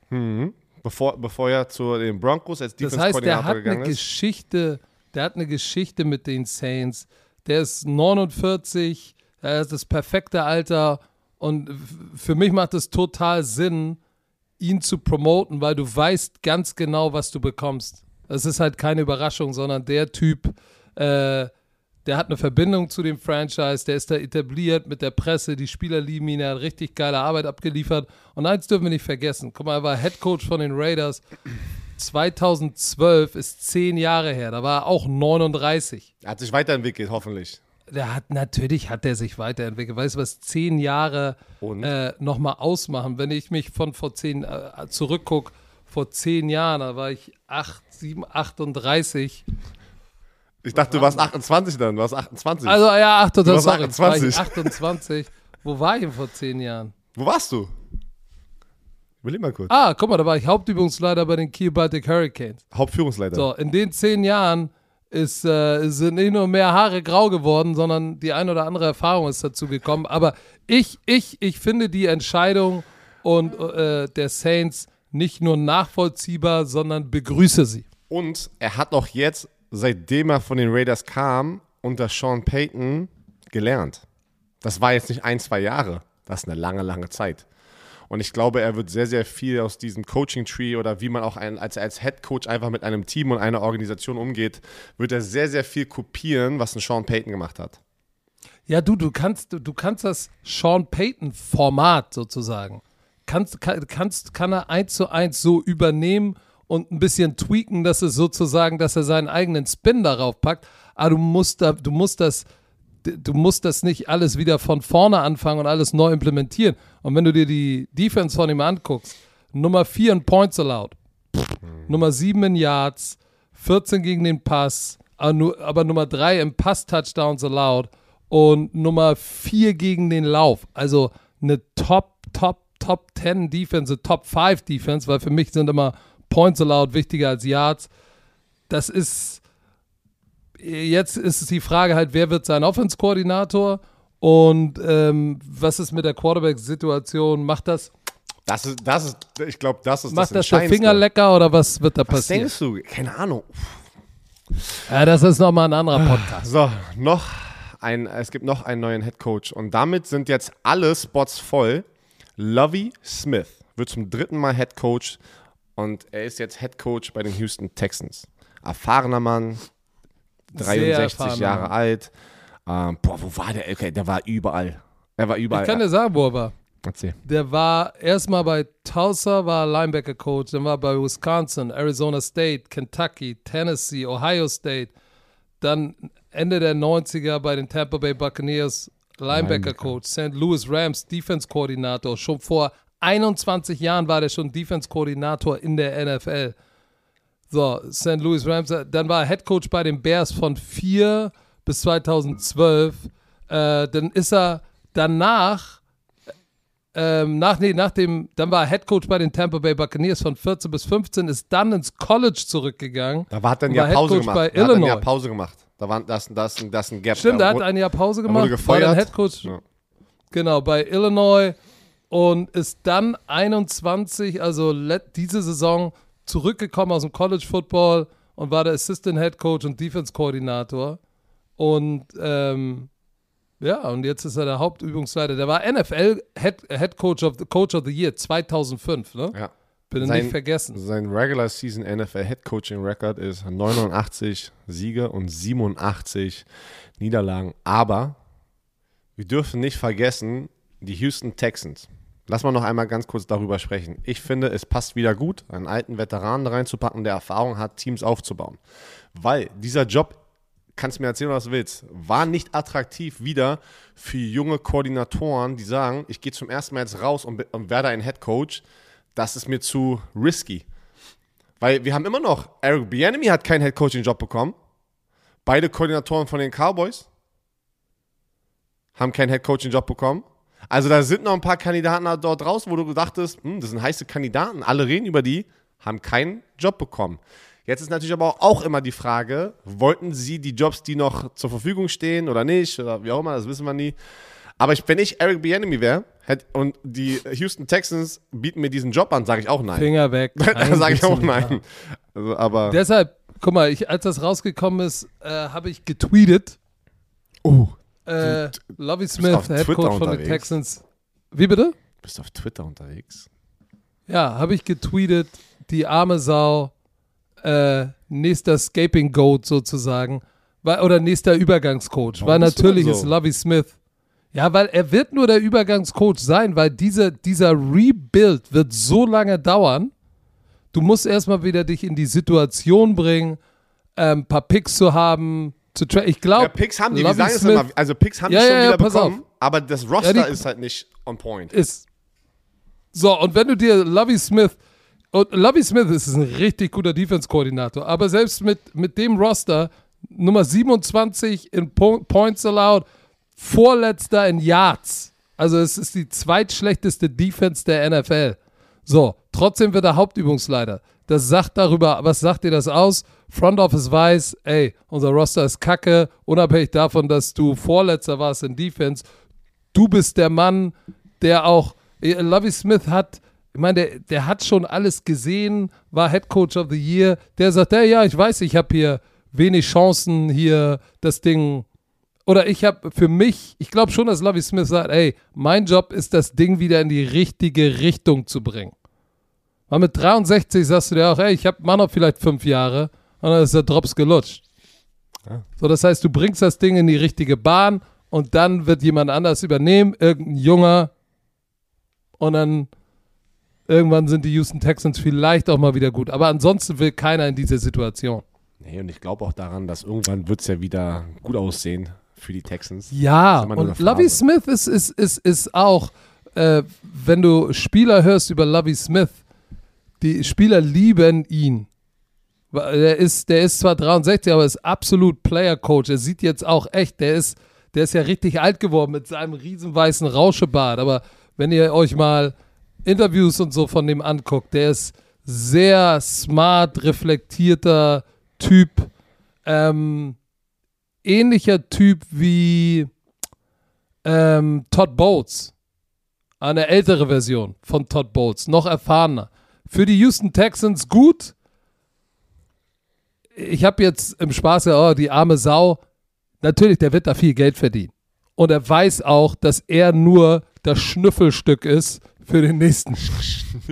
Bevor, bevor er zu den Broncos als Das heißt, der Defense-Koordinator hat eine gegangen ist. Geschichte, der hat eine Geschichte mit den Saints. Der ist 49, er ist das perfekte Alter und für mich macht es total Sinn, ihn zu promoten, weil du weißt ganz genau, was du bekommst. Es ist halt keine Überraschung, sondern der Typ, äh, der hat eine Verbindung zu dem Franchise, der ist da etabliert mit der Presse, die Spieler lieben ihn, er hat richtig geile Arbeit abgeliefert. Und eins dürfen wir nicht vergessen, guck mal, er war Head Coach von den Raiders. 2012 ist zehn Jahre her, da war er auch 39. Er hat sich weiterentwickelt, hoffentlich. Der hat, natürlich hat er sich weiterentwickelt. Weißt du, was zehn Jahre äh, nochmal ausmachen? Wenn ich mich von vor zehn äh, zurückgucke, vor zehn Jahren, da war ich 8, 7, 38. Ich dachte, du warst 28 dann, du warst 28. Also ja, 28, warst sorry, war ich 28. 28. Wo war ich denn vor zehn Jahren? Wo warst du? Überleg mal kurz. Ah, guck mal, da war ich Hauptübungsleiter bei den Kiel Baltic Hurricanes. Hauptführungsleiter. So, in den zehn Jahren ist, äh, sind nicht nur mehr Haare grau geworden, sondern die ein oder andere Erfahrung ist dazu gekommen. Aber ich, ich, ich finde die Entscheidung und äh, der Saints nicht nur nachvollziehbar, sondern begrüße sie. Und er hat auch jetzt, seitdem er von den Raiders kam, unter Sean Payton gelernt. Das war jetzt nicht ein, zwei Jahre. Das ist eine lange, lange Zeit. Und ich glaube, er wird sehr, sehr viel aus diesem Coaching-Tree oder wie man auch ein, als, als Head Coach einfach mit einem Team und einer Organisation umgeht, wird er sehr, sehr viel kopieren, was ein Sean Payton gemacht hat. Ja, du, du kannst, du, du kannst das Sean Payton-Format sozusagen, kannst, kann, kannst, kann er eins zu eins so übernehmen und ein bisschen tweaken, dass es sozusagen, dass er seinen eigenen Spin darauf packt. Aber du musst da, du musst das, du musst das nicht alles wieder von vorne anfangen und alles neu implementieren. Und wenn du dir die Defense von ihm anguckst, Nummer 4 in Points allowed. Nummer 7 in Yards, 14 gegen den Pass, aber, nur, aber Nummer 3 in Pass-Touchdowns allowed und Nummer 4 gegen den Lauf. Also eine Top, Top, Top 10 Defense, Top 5 Defense, weil für mich sind immer Points allowed wichtiger als Yards. Das ist, jetzt ist es die Frage halt, wer wird sein Offense-Koordinator und ähm, was ist mit der Quarterback-Situation? Macht das, Das ist, das ist, ich glaube, das ist macht das das der. Finger lecker oder was wird da Was passieren? denkst du? Keine Ahnung. Ja, das ist nochmal ein anderer Podcast. So, noch ein, es gibt noch einen neuen Head Coach und damit sind jetzt alle Spots voll. Lovey Smith wird zum dritten Mal Head Coach und er ist jetzt Head Coach bei den Houston Texans. Erfahrener Mann, Sehr 63 erfahrener Jahre Mann. alt. Ähm, boah, wo war der? Okay, der war überall. Er war überall. Ich kann dir sagen, wo er war. Erzähl. Der war erstmal bei Tulsa, war Linebacker-Coach, dann war bei Wisconsin, Arizona State, Kentucky, Tennessee, Ohio State, dann Ende der 90er bei den Tampa Bay Buccaneers Linebacker-Coach, St. Louis Rams Defense-Koordinator. Schon vor 21 Jahren war der schon Defense-Koordinator in der NFL. So, St. Louis Rams, äh, dann war er Head Coach bei den Bears von 4 bis 2012. Äh, dann ist er danach, ähm, nach, nee, nach dem, dann war er Head Coach bei den Tampa Bay Buccaneers von 14 bis 15, ist dann ins College zurückgegangen. Da war, hat er Jahr war Pause gemacht. bei Da hat er ein Jahr. Pause gemacht. Da war das, das, das, das ein Gap. Stimmt, da hat ein Jahr Pause gemacht, wurde war dann gefeuert. Head Coach Ja. Genau, bei Illinois und ist dann 21, also diese Saison zurückgekommen aus dem College Football und war der Assistant Head Coach und Defense Koordinator. Und ähm, ja, und jetzt ist er der Hauptübungsleiter. Der war NFL Head, Head Coach, of the, Coach of the Year 2005, ne? Ja. Bitte Sein- nicht vergessen. Sein Regular Season NFL Head Coaching Record ist 89 Siege und 87 Niederlagen. Aber wir dürfen nicht vergessen, die Houston Texans. Lass mal noch einmal ganz kurz darüber sprechen. Ich finde, es passt wieder gut, einen alten Veteranen reinzupacken, der Erfahrung hat, Teams aufzubauen. Weil dieser Job, kannst mir erzählen, was du willst, war nicht attraktiv wieder für junge Koordinatoren, die sagen, ich gehe zum ersten Mal jetzt raus und, und werde ein Head Coach. Das ist mir zu risky. Weil wir haben immer noch, Eric Bieniemy hat keinen Head Coaching Job bekommen. Beide Koordinatoren von den Cowboys haben keinen Head Coaching Job bekommen. Also da sind noch ein paar Kandidaten da dort draußen, wo du dachtest, hm, das sind heiße Kandidaten, alle reden über die, haben keinen Job bekommen. Jetzt ist natürlich aber auch immer die Frage, wollten sie die Jobs, die noch zur Verfügung stehen oder nicht oder wie auch immer, das wissen wir nie. Aber ich, wenn ich Eric Bieniemy wäre hätt- und die Houston Texans bieten mir diesen Job an, sage ich auch nein. Finger weg. da sage ich auch nein. Also, aber Deshalb, guck mal, ich, als das rausgekommen ist, äh, habe ich getweetet. oh, Äh, Lovey Smith, Head Coach von den. Texans. Wie bitte? bist auf Twitter unterwegs. Ja, habe ich getweetet, die arme Sau, äh, nächster Scaping Goat sozusagen, oder nächster Übergangscoach, Warum weil du natürlich denn ist so? Lovey Smith. Ja, weil er wird nur der Übergangscoach sein, weil diese, dieser Rebuild wird so lange dauern. Du musst erstmal wieder dich in die Situation bringen, ein paar Picks zu haben, zu tra Ich glaube, Ja, Picks haben die, wir Lovie sagen es Smith immer, also Picks haben Ja, die schon ja, wieder bekommen, auf. aber das Roster ist halt nicht on point. ist. So, und wenn du dir Lovey Smith, und Lovey Smith ist ein richtig guter Defense-Koordinator, aber selbst mit, mit dem Roster, Nummer 27 in po Points allowed, vorletzter in Yards. Also es ist die zweitschlechteste Defense der NFL. So, trotzdem wird er Hauptübungsleiter. Das sagt darüber, was sagt dir das aus? Front Office weiß, ey, unser Roster ist kacke, unabhängig davon, dass du Vorletzter warst in Defense. Du bist der Mann, der auch, äh, Lovey Smith hat, ich meine, der, der hat schon alles gesehen, war Head Coach of the Year. Der sagt, ey, ja, ich weiß, ich habe hier wenig Chancen, hier das Ding oder ich habe für mich, ich glaube schon, dass Lovey Smith sagt, ey, mein Job ist, das Ding wieder in die richtige Richtung zu bringen. Weil mit 63 sagst du dir auch, ey, ich habe mach noch vielleicht fünf Jahre und dann ist der Drops gelutscht. Ja. So, das heißt, du bringst das Ding in die richtige Bahn und dann wird jemand anders übernehmen, irgendein Junger und dann irgendwann sind die Houston Texans vielleicht auch mal wieder gut. Aber ansonsten will keiner in diese Situation. Nee, und ich glaube auch daran, dass irgendwann wird es ja wieder gut aussehen für die Texans. Ja, und Phase. Smith ist, ist, ist, ist auch, äh, wenn du Spieler hörst über Lovey Smith, die Spieler lieben ihn. Der ist, der ist zwar 63, aber ist absolut Player-Coach. Er sieht jetzt auch echt, der ist, der ist ja richtig alt geworden mit seinem riesen weißen Rauschebart. Aber wenn ihr euch mal Interviews und so von dem anguckt, der ist sehr smart, reflektierter Typ. Ähm, ähnlicher Typ wie ähm, Todd Bowles. Eine ältere Version von Todd Bowles, noch erfahrener. Für die Houston Texans gut. Ich habe jetzt im Spaß ja, oh, die arme Sau. Natürlich, der wird da viel Geld verdienen. Und er weiß auch, dass er nur das Schnüffelstück ist für den nächsten.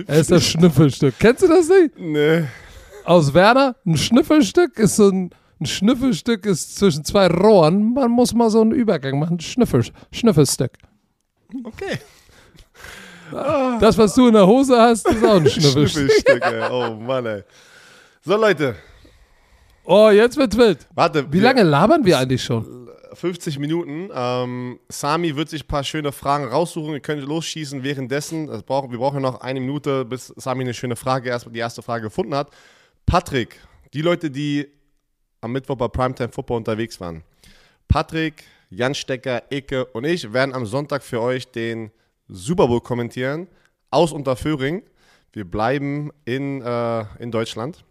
er ist das Schnüffelstück. Kennst du das nicht? Nee. Aus Werner? Ein Schnüffelstück ist so ein, ein Schnüffelstück ist zwischen zwei Rohren. Man muss mal so einen Übergang machen. Schnüffel, Schnüffelstück. Okay. Das, was du in der Hose hast, ist auch ein Schnüffelstück. Schnüffelstück, ey. Oh Mann, ey. So, Leute. Oh, jetzt wird's wild. Warte. Wie wir- lange labern wir eigentlich schon? 50 Minuten. Ähm, Sami wird sich ein paar schöne Fragen raussuchen. Ihr könnt losschießen währenddessen. Das brauchen, wir brauchen noch eine Minute, bis Sami eine schöne Frage, erst die erste Frage gefunden hat. Patrick, die Leute, die am Mittwoch bei Primetime Football unterwegs waren. Patrick, Jan Stecker, Icke und ich werden am Sonntag für euch den Super Bowl kommentieren aus Unterföhring. Wir bleiben in, äh, in Deutschland.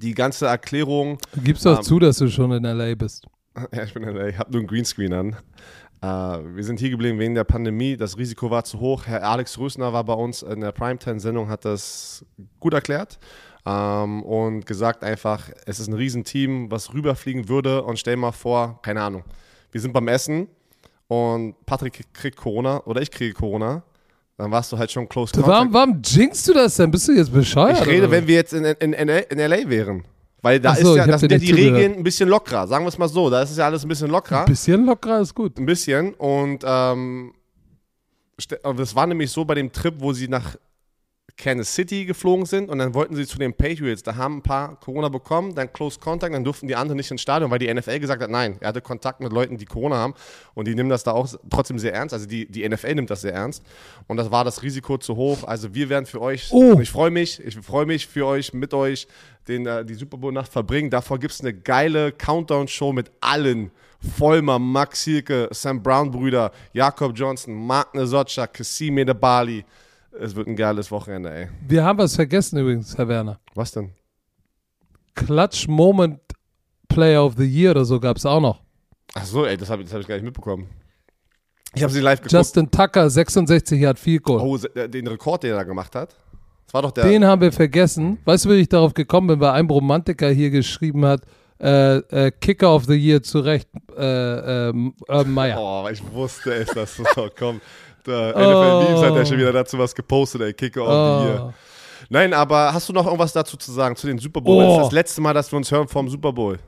Die ganze Erklärung Du gibst doch Ähm, zu, dass du schon in L.A. bist. ja, ich bin in LA. Ich habe nur einen Greenscreen an. Äh, wir sind hier geblieben wegen der Pandemie. Das Risiko war zu hoch. Herr Alex Rösner war bei uns in der Primetime-Sendung, hat das gut erklärt ähm, und gesagt einfach, es ist ein Riesenteam, was rüberfliegen würde und stell mal vor, keine Ahnung, wir sind beim Essen und Patrick kriegt Corona oder ich kriege Corona. Dann warst du halt schon close Du, warum, contact. warum jinxst du das denn? Bist du jetzt bescheuert? Ich rede, oder? wenn wir jetzt in, in, in, in LA wären. Weil da so, ist ja, das sind ja die. Regeln ein bisschen lockerer. Sagen wir es mal so. Da ist es ja alles ein bisschen lockerer. Ein bisschen lockerer ist gut. Ein bisschen. Und ähm, das war nämlich so bei dem Trip, wo sie nach Kansas City geflogen sind und dann wollten sie zu den Patriots. Da haben ein paar Corona bekommen, dann Close Contact, dann durften die anderen nicht ins Stadion, weil die NFL gesagt hat, nein, er hatte Kontakt mit Leuten, die Corona haben und die nehmen das da auch trotzdem sehr ernst. Also die, die NFL nimmt das sehr ernst und das war das Risiko zu hoch. Also wir werden für euch, Oh. ich freue mich, ich freue mich für euch, mit euch den, äh, die Super Bowl-Nacht verbringen. Davor gibt es eine geile Countdown-Show mit allen. Vollmer, Max Hilke, Sam Brown-Brüder, Jakob Johnson, Mark Nesotscha, Kassim Edebali. Es wird ein geiles Wochenende, ey. Wir haben was vergessen übrigens, Herr Werner. Was denn? Clutch Moment Player of the Year oder so gab es auch noch. Ach so, ey, das habe hab ich gar nicht mitbekommen. Ich habe sie live geguckt. Justin Tucker, 66 Yard Field Goal. oh, äh, den Rekord, den er da gemacht hat. Das war doch der. Den haben wir vergessen. Weißt du, wie ich darauf gekommen bin? Weil ein Romantiker hier geschrieben hat, äh, äh, Kicker of the Year zu Recht, äh, ähm, Urban Meyer. Oh, ich wusste es, dass das noch kommt. Der NFL Memes hat ja schon wieder dazu was gepostet, ey, Kicker. Oh. Nein, aber hast du noch irgendwas dazu zu sagen, zu den Super Bowl? Oh. Das ist das letzte Mal, dass wir uns hören vom Super Bowl.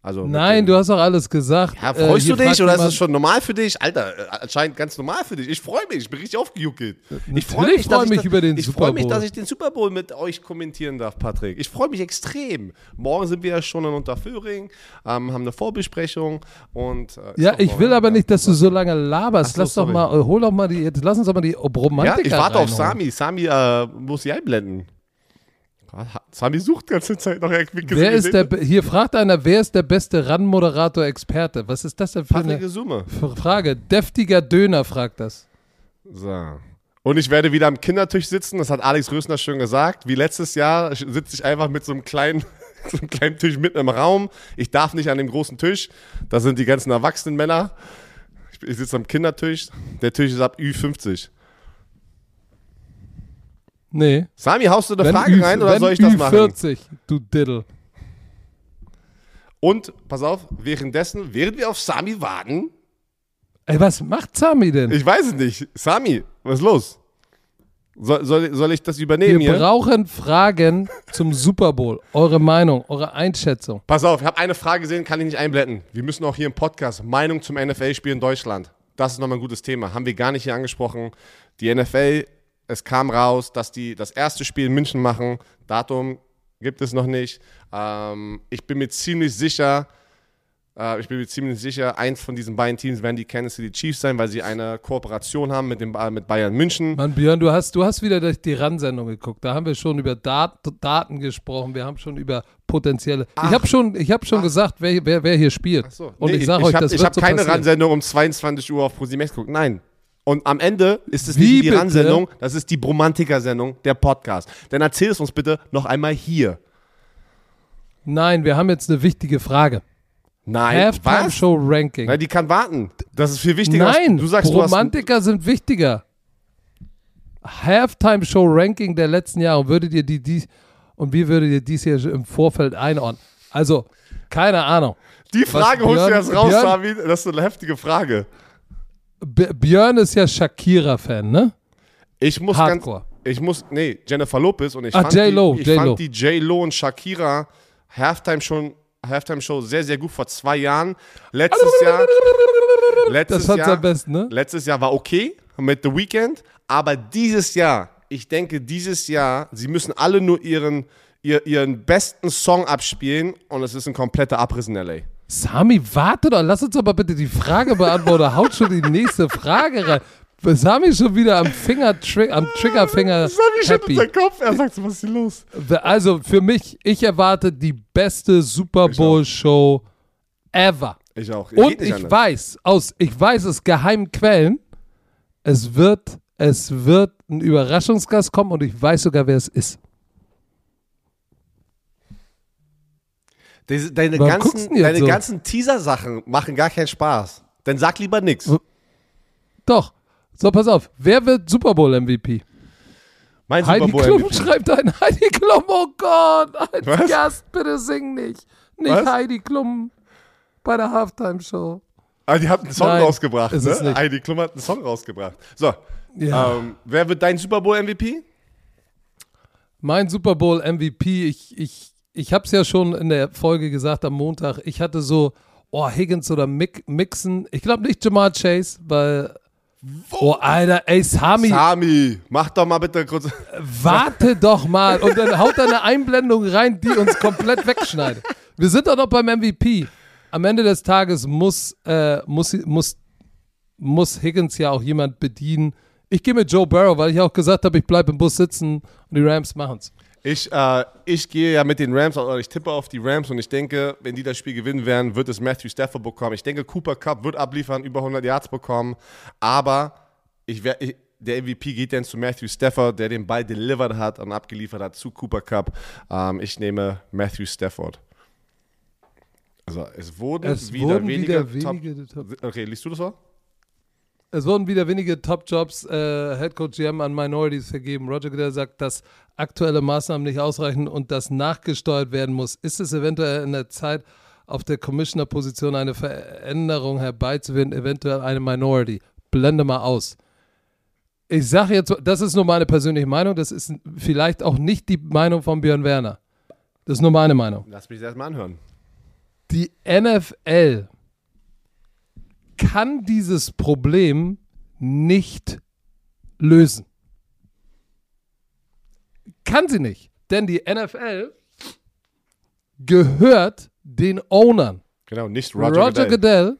Also Nein, du hast doch alles gesagt. Ja, Äh, freust hier du dich oder ist das schon normal für dich? Alter, äh, anscheinend ganz normal für dich. Ich freue mich, ich bin richtig aufgejuckelt. Ich freu Natürlich dass freu ich mich das- über den ich Super freue mich, Bowl. dass ich den Super Bowl mit euch kommentieren darf, Patrick. Ich freue mich extrem. Morgen sind wir ja schon in Unterföhring, ähm, haben eine Vorbesprechung und. äh, Ja, doch ich will aber nicht, dass du so lange laberst. So, lass doch sorry. mal, äh, hol doch mal die, jetzt lass uns doch mal die Romantiker Ja, ich warte auf. Sami. Sami äh, muss sie einblenden. Sami sucht die ganze Zeit noch. Wer ist der, hier fragt einer, wer ist der beste RAN-Moderator-Experte? Was ist das denn für Patrick eine Summe. Frage? Deftiger Döner fragt das. So. Und ich werde wieder am Kindertisch sitzen, das hat Alex Rösner schon gesagt. Wie letztes Jahr sitze ich einfach mit so einem kleinen, so einem kleinen Tisch mitten im Raum. Ich darf nicht an dem großen Tisch. Da sind die ganzen erwachsenen Männer. Ich, ich sitze am Kindertisch. Der Tisch ist ab Ü50. Nee. Sami, haust du eine Wenn Frage Ü- rein oder soll ich das machen? Ü40, du Diddle. Und, pass auf, währenddessen, während wir auf Sami warten, Ey, was macht Sami denn? ich weiß es nicht. Sami, was ist los? Soll, soll, soll ich das übernehmen Wir hier? brauchen Fragen zum Super Bowl. Eure Meinung, eure Einschätzung. Pass auf, ich habe eine Frage gesehen, kann ich nicht einblenden. Wir müssen auch hier im Podcast Meinung zum NFL-Spiel in Deutschland. Das ist nochmal ein gutes Thema. Haben wir gar nicht hier angesprochen. Die NFL, es kam raus, dass die das erste Spiel in München machen. Datum gibt es noch nicht. Ähm, ich bin mir ziemlich sicher, Äh, ich bin mir ziemlich sicher, eins von diesen beiden Teams werden die Kansas City Chiefs sein, weil sie eine Kooperation haben mit, dem, äh, mit Bayern München. Mann, Björn, du hast, du hast wieder durch die RAN-Sendung geguckt. Da haben wir schon über Dat Daten gesprochen. Wir haben schon über potenzielle. Ach. ich habe schon, ich hab schon gesagt, wer, wer, wer hier spielt. So. Und Nee, ich sage euch, hab, das ich habe so keine. Ransendung um 22 Uhr auf ProSimax geguckt. Nein. Und am Ende ist es Wie nicht die bitte? Ransendung, das ist die Bromantiker-Sendung, der Podcast. Dann erzähl es uns bitte noch einmal hier. Nein, wir haben jetzt eine wichtige Frage. Nein, Halftime? Show Ranking. Nein, die kann warten. Das ist viel wichtiger. Nein, du sagst, du Romantiker sind wichtiger. Halftime Show Ranking der letzten Jahre. Und würdet ihr die, die und wie würdet ihr dies hier im Vorfeld einordnen? Also, keine Ahnung. die Frage was holst du Björn- jetzt raus, Björn-. Das ist eine heftige Frage. B Björn ist ja Shakira-Fan, ne? Ich muss Hardcore. ganz, ich muss, nee, Jennifer Lopez und ich Ah, fand, J.Lo, die, ich J.Lo. fand die J-Lo und Shakira Halftime schon Halftime Show sehr, sehr gut vor zwei Jahren. Letztes Jahr, letztes Das Jahr, am besten, ne? letztes Jahr war okay mit The Weeknd, aber dieses Jahr, ich denke, dieses Jahr, sie müssen alle nur ihren, ihr, ihren besten Song abspielen und es ist ein kompletter Abriss in L.A. Sami, warte doch, lass uns aber bitte die Frage beantworten. Haut schon die nächste Frage rein. Sami schon wieder am Finger, tri am Triggerfinger happy. Kopf, er sagt so, was ist hier los? Also für mich, ich erwarte die beste Super Bowl Show ever. Ich auch. Und Geht nicht ich anders. weiß, aus, ich weiß aus geheimen Quellen, es wird, es wird ein Überraschungsgast kommen und ich weiß sogar, wer es ist. Diese, deine Warum ganzen, deine so? ganzen Teaser-Sachen machen gar keinen Spaß. Dann sag lieber nix. Doch. So, pass auf. Wer wird Super Bowl MVP? Mein Heidi Super Bowl Klum MVP. schreibt ein Heidi Klum. Oh Gott, als Was? Gast bitte sing nicht. Nicht Was? Heidi Klum bei der Halftime-Show. Ah, die hat einen Song Nein, rausgebracht, ne? Heidi Klum hat einen Song rausgebracht. So, Ja. ähm, wer wird dein Super Bowl MVP? Mein Super Bowl MVP, ich, ich, ich habe es ja schon in der Folge gesagt am Montag, ich hatte so, oh, Higgins oder Mick, Mixon. Ich glaube nicht Jamar Chase, weil, oh, Alter, ey, Sami, Sami, mach doch mal bitte kurz. warte doch mal. Und dann haut er eine Einblendung rein, die uns komplett wegschneidet. Wir sind doch noch beim MVP. Am Ende des Tages muss, äh, muss, muss, muss Higgins ja auch jemand bedienen. Ich gehe mit Joe Burrow, weil ich auch gesagt habe, ich bleibe im Bus sitzen und die Rams machen's. Ich, äh, ich gehe ja mit den Rams, oder ich tippe auf die Rams und ich denke, wenn die das Spiel gewinnen werden, wird es Matthew Stafford bekommen. Ich denke, Cooper Cup wird abliefern, über 100 Yards bekommen, aber ich, wer- ich, der MVP geht dann zu Matthew Stafford, der den Ball delivered hat und abgeliefert hat zu Cooper Cup. Ähm, ich nehme Matthew Stafford. Also es wurden Es wieder wurden weniger, wieder Top, wenige Top- Okay, liest du das mal? Es wurden wieder wenige Top-Jobs äh, Headcoach GM an Minorities vergeben. Roger Goodell sagt, dass aktuelle Maßnahmen nicht ausreichen und dass nachgesteuert werden muss. Ist es eventuell in der Zeit, auf der Commissioner-Position eine Veränderung herbeizuführen, eventuell eine Minority? Blende mal aus. Ich sage jetzt, das ist nur meine persönliche Meinung, das ist vielleicht auch nicht die Meinung von Björn Werner. Das ist nur meine Meinung. Lass mich das erstmal anhören. Die NFL kann dieses Problem nicht lösen. Kann sie nicht. Denn die NFL gehört den Ownern. Genau, nicht Roger, Roger, Goodell. Goodell.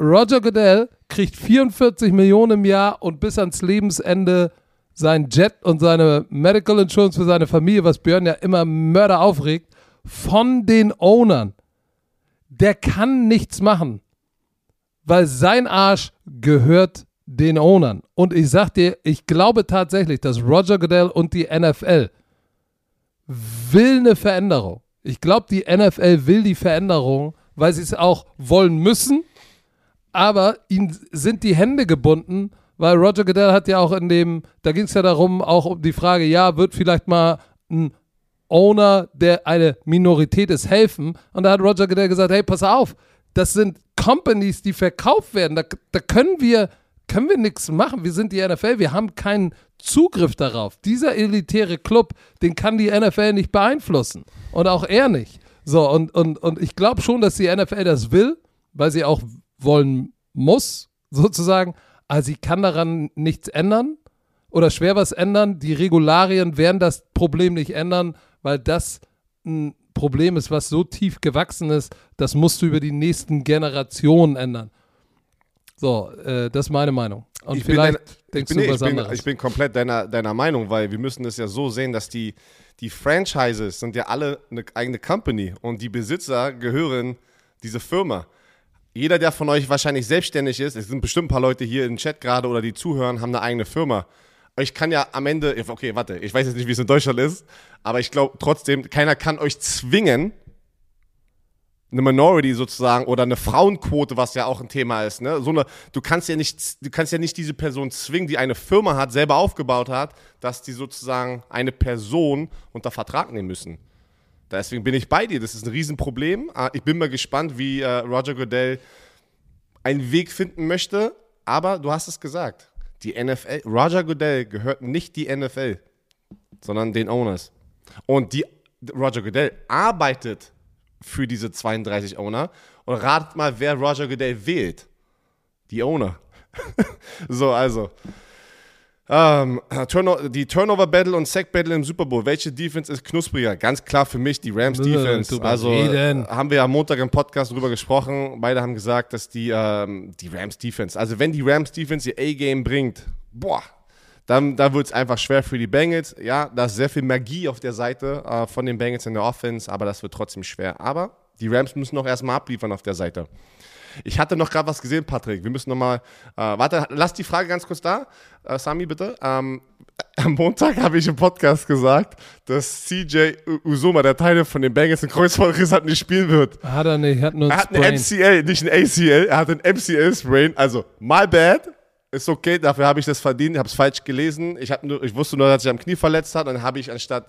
Roger Goodell kriegt 44 Millionen im Jahr und bis ans Lebensende sein Jet und seine Medical Insurance für seine Familie, was Björn ja immer Mörder aufregt, von den Ownern. Der kann nichts machen, weil sein Arsch gehört den Ownern. Und ich sag dir, ich glaube tatsächlich, dass Roger Goodell und die NFL will eine Veränderung. Ich glaube, die NFL will die Veränderung, weil sie es auch wollen müssen. Aber ihnen sind die Hände gebunden, weil Roger Goodell hat ja auch in dem, da ging es ja darum, auch um die Frage, ja, wird vielleicht mal ein Owner, der eine Minorität ist, helfen? Und da hat Roger Goodell gesagt, hey, pass auf, das sind Companies, die verkauft werden. Da, da können wir, können wir nichts machen. Wir sind die NFL, wir haben keinen Zugriff darauf. Dieser elitäre Club, den kann die NFL nicht beeinflussen. Und auch er nicht. So, und, und, und ich glaube schon, dass die NFL das will, weil sie auch wollen muss, sozusagen. Aber sie kann daran nichts ändern oder schwer was ändern. Die Regularien werden das Problem nicht ändern, weil das ein Problem ist, was so tief gewachsen ist, das musst du über die nächsten Generationen ändern. So, äh, das ist meine Meinung. Und Ich bin vielleicht deiner- denkst ich du bin, was ich, bin, anderes. ich bin komplett deiner, deiner Meinung, weil wir müssen es ja so sehen, dass die, die Franchises sind ja alle eine eigene Company und die Besitzer gehören diese Firma. Jeder, der von euch wahrscheinlich selbstständig ist, es sind bestimmt ein paar Leute hier im Chat gerade oder die zuhören, haben eine eigene Firma. Ich kann ja am Ende, okay, warte, ich weiß jetzt nicht, wie es in Deutschland ist, aber ich glaube trotzdem, keiner kann euch zwingen, eine Minority sozusagen oder eine Frauenquote, was ja auch ein Thema ist, ne? So eine, du kannst ja nicht, du kannst ja nicht diese Person zwingen, die eine Firma hat, selber aufgebaut hat, dass die sozusagen eine Person unter Vertrag nehmen müssen. Deswegen bin ich bei dir. Das ist ein Riesenproblem. Ah, Ich bin mal gespannt, wie äh, Roger Goodell einen Weg finden möchte. Aber du hast es gesagt. Die NFL, Roger Goodell gehört nicht die NFL, sondern den Owners. Und die, Roger Goodell arbeitet für diese 32 Owner. Und ratet mal, wer Roger Goodell wählt. Die Owner. so, also. Ähm, Turno die Turnover Battle und Sack Battle im Super Bowl. Welche Defense ist knuspriger? Ganz klar für mich die Rams Defense. Also reden. äh, haben wir am Montag im Podcast drüber gesprochen. Beide haben gesagt, dass die, ähm, die Rams Defense, also wenn die Rams Defense ihr A-Game bringt, boah, dann, dann wird es einfach schwer für die Bengals. Ja, da ist sehr viel Magie auf der Seite äh, von den Bengals in der Offense, aber das wird trotzdem schwer. Aber die Rams müssen noch erstmal abliefern auf der Seite. Ich hatte noch gerade was gesehen, Patrick. Wir müssen noch mal. Äh, warte, lass die Frage ganz kurz da. Äh, Sami, bitte. Ähm, am Montag habe ich im Podcast gesagt, dass CJ U- Uzoma, der Teil von den Bengals, einen Kreuzbandriss hat, nicht spielen wird. Hat er nicht, hat nur Er hat einen. MCL, nicht ein ACL, er hat einen MCL-Sprain. Also, my bad. Ist okay, dafür habe ich das verdient. Ich habe es falsch gelesen. Ich, nur, ich wusste nur, dass er sich am Knie verletzt hat. Dann habe ich anstatt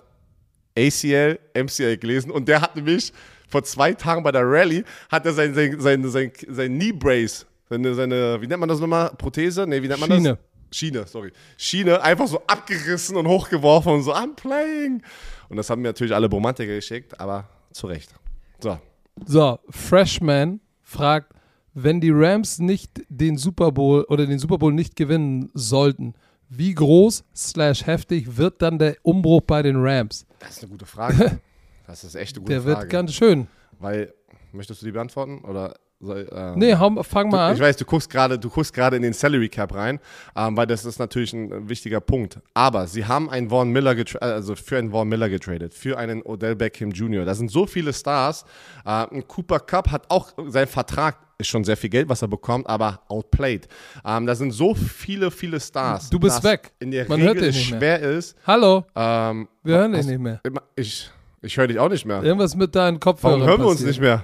ACL, MCL gelesen. Und der hat nämlich vor zwei Tagen bei der Rallye, hat er sein, sein, sein, sein, sein Knee Brace, seine, seine, wie nennt man das nochmal? Prothese? Nee, wie nennt man Schiene. das? Schiene, sorry. Schiene einfach so abgerissen und hochgeworfen und so, I'm playing. Und das haben mir natürlich alle Romantiker geschickt, aber zu Recht. So. So, Freshman fragt, wenn die Rams nicht den Super Bowl oder den Super Bowl nicht gewinnen sollten, wie groß slash heftig wird dann der Umbruch bei den Rams? Das ist eine gute Frage. Das ist echt eine gute Der Frage. wird ganz schön. Weil, möchtest du die beantworten? Oder soll, ähm, Nee, hau, fang mal Du, an. ich weiß, du guckst gerade, du guckst gerade in den Salary Cap rein, ähm, weil das ist natürlich ein, wichtiger Punkt. Aber sie haben einen Vaughn Miller äh, also für einen Vaughn Miller getradet, für einen Odell Beckham Jr. Da sind so viele Stars. Äh, ein Cooper Cup hat auch sein Vertrag ist schon sehr viel Geld, was er bekommt, aber outplayed. Ähm, da sind so viele, viele Stars. Du bist weg. In der Man Regel hört dich mehr. schwer ist. Hallo, Ähm, wir hören dich nicht mehr. Ich, ich höre dich auch nicht mehr. Irgendwas mit deinen Kopfhörern Warum hören wir uns nicht mehr?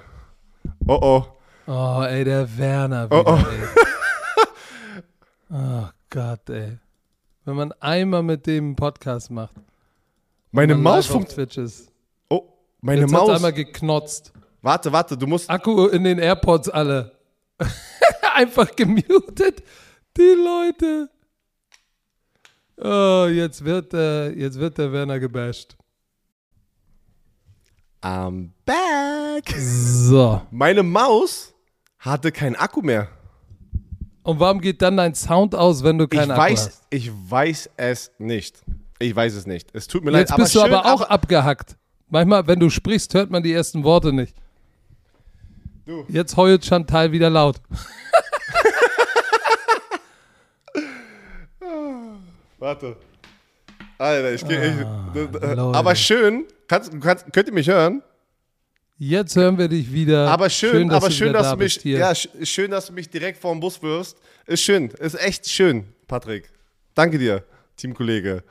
Oh oh. Oh, ey, der Werner Oh, wieder, oh. ey. Oh Gott, ey. Wenn man einmal mit dem Podcast macht. Meine Maus funktioniert. Oh, meine Jetzt Maus. einmal geknotzt. Warte, warte, du musst. Akku in den AirPods alle. Einfach gemutet. Die Leute. Oh, jetzt wird, äh, jetzt wird der Werner gebasht. I'm back. So. Meine Maus hatte keinen Akku mehr. Und warum geht dann dein Sound aus, wenn du Ich keinen Akku weiß, hast? ich weiß es nicht. Ich weiß es nicht. Es tut mir Jetzt leid, bist du schön, aber auch abgehackt. Manchmal, wenn du sprichst, hört man die ersten Worte nicht. Du. Jetzt heult Chantal wieder laut. Warte. Alter, ich gehe. Ah, äh, Leute. aber schön. Kannst, kannst, könnt ihr mich hören? Jetzt hören wir dich wieder. Aber schön, dass aber du schön, dass da du mich. bist. Ja, sch- schön, dass du mich direkt vor dem Bus wirst. Ist schön. Ist echt schön, Patrick. Danke dir, Teamkollege.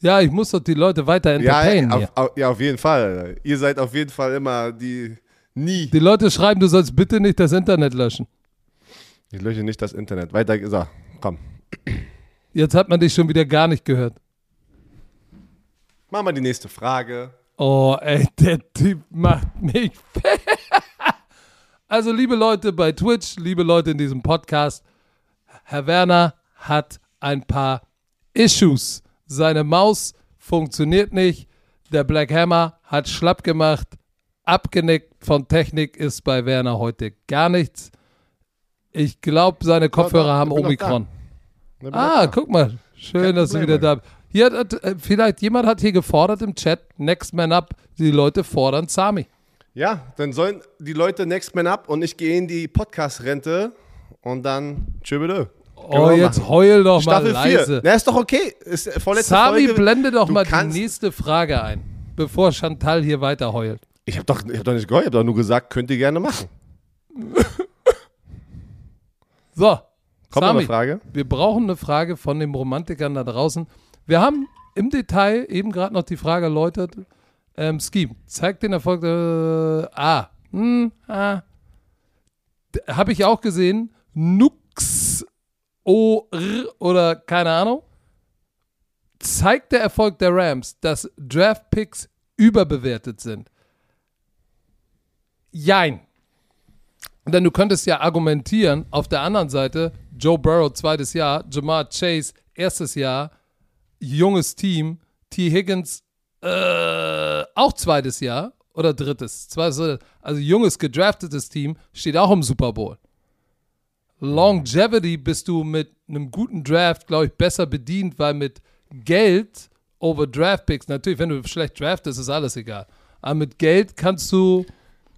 ja, ich muss doch die Leute weiter Ja, entertainen hier. auf, ja, auf jeden Fall. Ihr seid auf jeden Fall immer die. Nie. Die Leute schreiben, du sollst bitte nicht das Internet löschen. Ich lösche nicht das Internet. Weiter. So, komm. Jetzt hat man dich schon wieder gar nicht gehört. Machen wir die nächste Frage. Oh, ey, der Typ macht mich. also, liebe Leute bei Twitch, liebe Leute in diesem Podcast, Herr Werner hat ein paar Issues. Seine Maus funktioniert nicht. Der Black Hammer hat schlapp gemacht. Abgenickt von Technik ist bei Werner heute gar nichts. Ich glaube, seine Kopfhörer haben Omikron. Ah, guck mal. Schön, dass du wieder da bist. Hier hat, äh, vielleicht jemand hat hier gefordert im Chat, Next Man Up, die Leute fordern Sami. Ja, dann sollen die Leute Next Man Up und ich gehe in die Podcast-Rente und dann bitte. Oh, jetzt machen. heul doch Staffel mal leise. 4. Na, ist doch okay. Ist vorletzte Sami, Folge. blende doch du mal die nächste Frage ein, bevor Chantal hier weiter heult. Ich habe doch, hab doch nicht geheult, ich habe doch nur gesagt, könnt ihr gerne machen. so. Kommt Sami, eine Frage? Wir brauchen eine Frage von den Romantikern da draußen. Wir haben im Detail eben gerade noch die Frage erläutert. Ähm, Scheme, zeigt den Erfolg. Äh, ah, hm, ah. Habe ich auch gesehen. Nux O oder keine Ahnung. Zeigt der Erfolg der Rams, dass Draft Picks überbewertet sind? Jein. Denn du könntest ja argumentieren, auf der anderen Seite, Joe Burrow zweites Jahr, Jamar Chase erstes Jahr, junges Team, T. Higgins äh, auch zweites Jahr oder drittes, zweites, also junges gedraftetes Team, steht auch im Super Bowl. Longevity bist du mit einem guten Draft, glaube ich, besser bedient, weil mit Geld over Draft Picks, natürlich, wenn du schlecht draftest, ist alles egal. Aber mit Geld kannst du,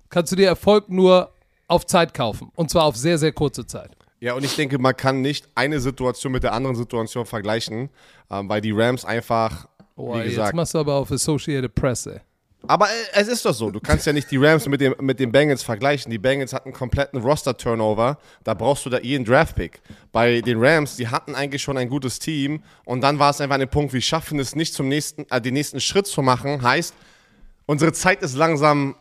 kannst du dir Erfolg nur auf Zeit kaufen. Und zwar auf sehr, sehr kurze Zeit. Ja, und ich denke, man kann nicht eine Situation mit der anderen Situation vergleichen, ähm, weil die Rams einfach, oh, wie gesagt... Jetzt machst du aber auf Associated Press, ey. Aber äh, es ist doch so, du kannst ja nicht die Rams mit, dem, mit den Bengals vergleichen. Die Bengals hatten einen kompletten Roster-Turnover, da brauchst du da jeden Draft-Pick. Bei den Rams, die hatten eigentlich schon ein gutes Team und dann war es einfach ein Punkt, wir schaffen es nicht, zum nächsten, äh, den nächsten Schritt zu machen. Heißt, unsere Zeit ist langsam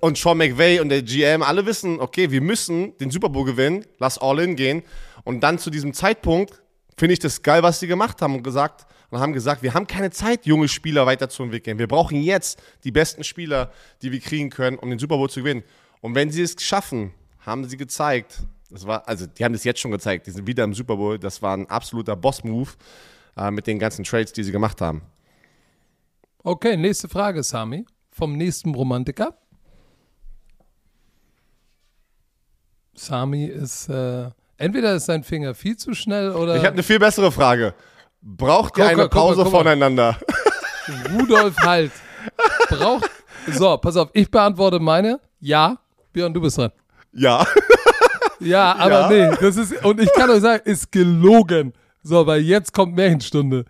und Sean McVay und der GM alle wissen, okay, wir müssen den Super Bowl gewinnen, lass All-In gehen. Und dann zu diesem Zeitpunkt finde ich das geil, was sie gemacht haben und gesagt und haben gesagt, wir haben keine Zeit, junge Spieler weiterzuentwickeln. Wir brauchen jetzt die besten Spieler, die wir kriegen können, um den Super Bowl zu gewinnen. Und wenn sie es schaffen, haben sie gezeigt, das war, also die haben das jetzt schon gezeigt, die sind wieder im Super Bowl, das war ein absoluter Boss-Move äh, mit den ganzen Trades, die sie gemacht haben. Okay, nächste Frage, Sami, vom nächsten Romantiker. Sami ist, äh, entweder ist sein Finger viel zu schnell oder. Ich habe eine viel bessere Frage. Braucht ihr eine Pause guck guck voneinander? Rudolf Halt. Braucht. So, pass auf, ich beantworte meine. Ja. Björn, du bist dran. Ja. Ja, aber ja. nee, das ist, und ich kann euch sagen, ist gelogen. So, weil jetzt kommt Märchenstunde.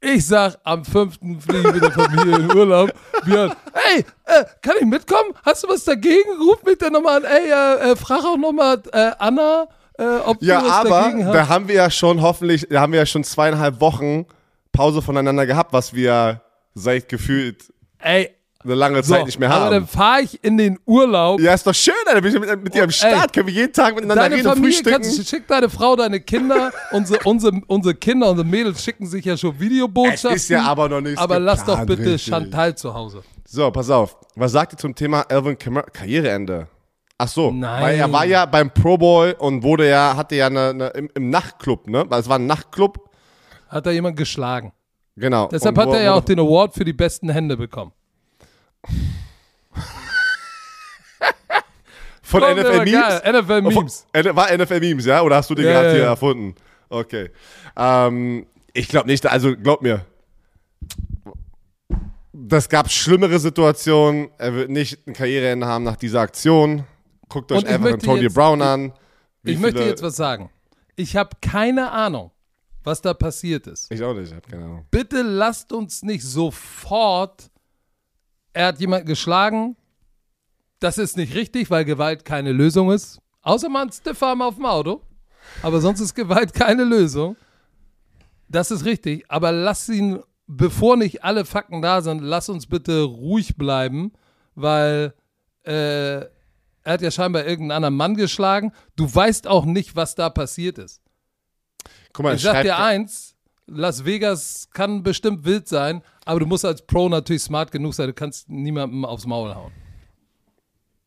Ich sag, am 5. fliege ich mit der Familie in Urlaub. Björn, ey, äh, kann ich mitkommen? Hast du was dagegen? Ruf mich dann nochmal an. Ey, äh, äh, frag auch nochmal äh, Anna, äh, ob ja, du was aber dagegen hast. da haben wir ja schon hoffentlich, da haben wir ja schon zweieinhalb Wochen Pause voneinander gehabt, was wir seit gefühlt Ey, eine lange Zeit so, nicht mehr haben. Aber dann fahre ich in den Urlaub. Ja, ist doch schön, Alter. Bin ich mit, mit dir am Start. Ey, Können wir jeden Tag miteinander deine reden Familie frühstücken. Kannst, schick deine Frau, deine Kinder. unsere, unsere, unsere Kinder, unsere Mädels schicken sich ja schon Videobotschaften. Es ist ja aber noch nicht Aber lass doch bitte richtig. Chantal zu Hause. So, pass auf. Was sagt ihr zum Thema Alvin Kamara Karriereende? Ach so, Nein. weil er war ja beim Pro Bowl und wurde ja, hatte ja eine, eine im, im, Nachtclub, ne? Weil es war ein Nachtclub. Hat er jemand geschlagen. Genau. Deshalb und hat er ja auch den Award für die besten Hände bekommen. Von Kommt NFL Memes? NFL Memes. War NFL Memes, ja? Oder hast du den ja, gerade hier erfunden? Okay. Ähm, ich glaube nicht, also glaub mir. Das gab schlimmere Situationen. Er wird nicht ein Karriereende haben nach dieser Aktion. Guckt euch einfach Antonio Brown an. ich viele, möchte jetzt was sagen. Ich habe keine Ahnung, was da passiert ist. Ich auch nicht, ich habe keine Ahnung. Bitte lasst uns nicht sofort. Er hat jemanden geschlagen, das ist nicht richtig, weil Gewalt keine Lösung ist. Außer man Stiffarm auf dem Auto. Aber sonst ist Gewalt keine Lösung. Das ist richtig. Aber lass ihn, bevor nicht alle Fakten da sind, lass uns bitte ruhig bleiben, weil äh, er hat ja scheinbar irgendeinen anderen Mann geschlagen. Du weißt auch nicht, was da passiert ist. Guck mal, ich sag dir eins, Las Vegas kann bestimmt wild sein, aber du musst als Pro natürlich smart genug sein, du kannst niemandem aufs Maul hauen.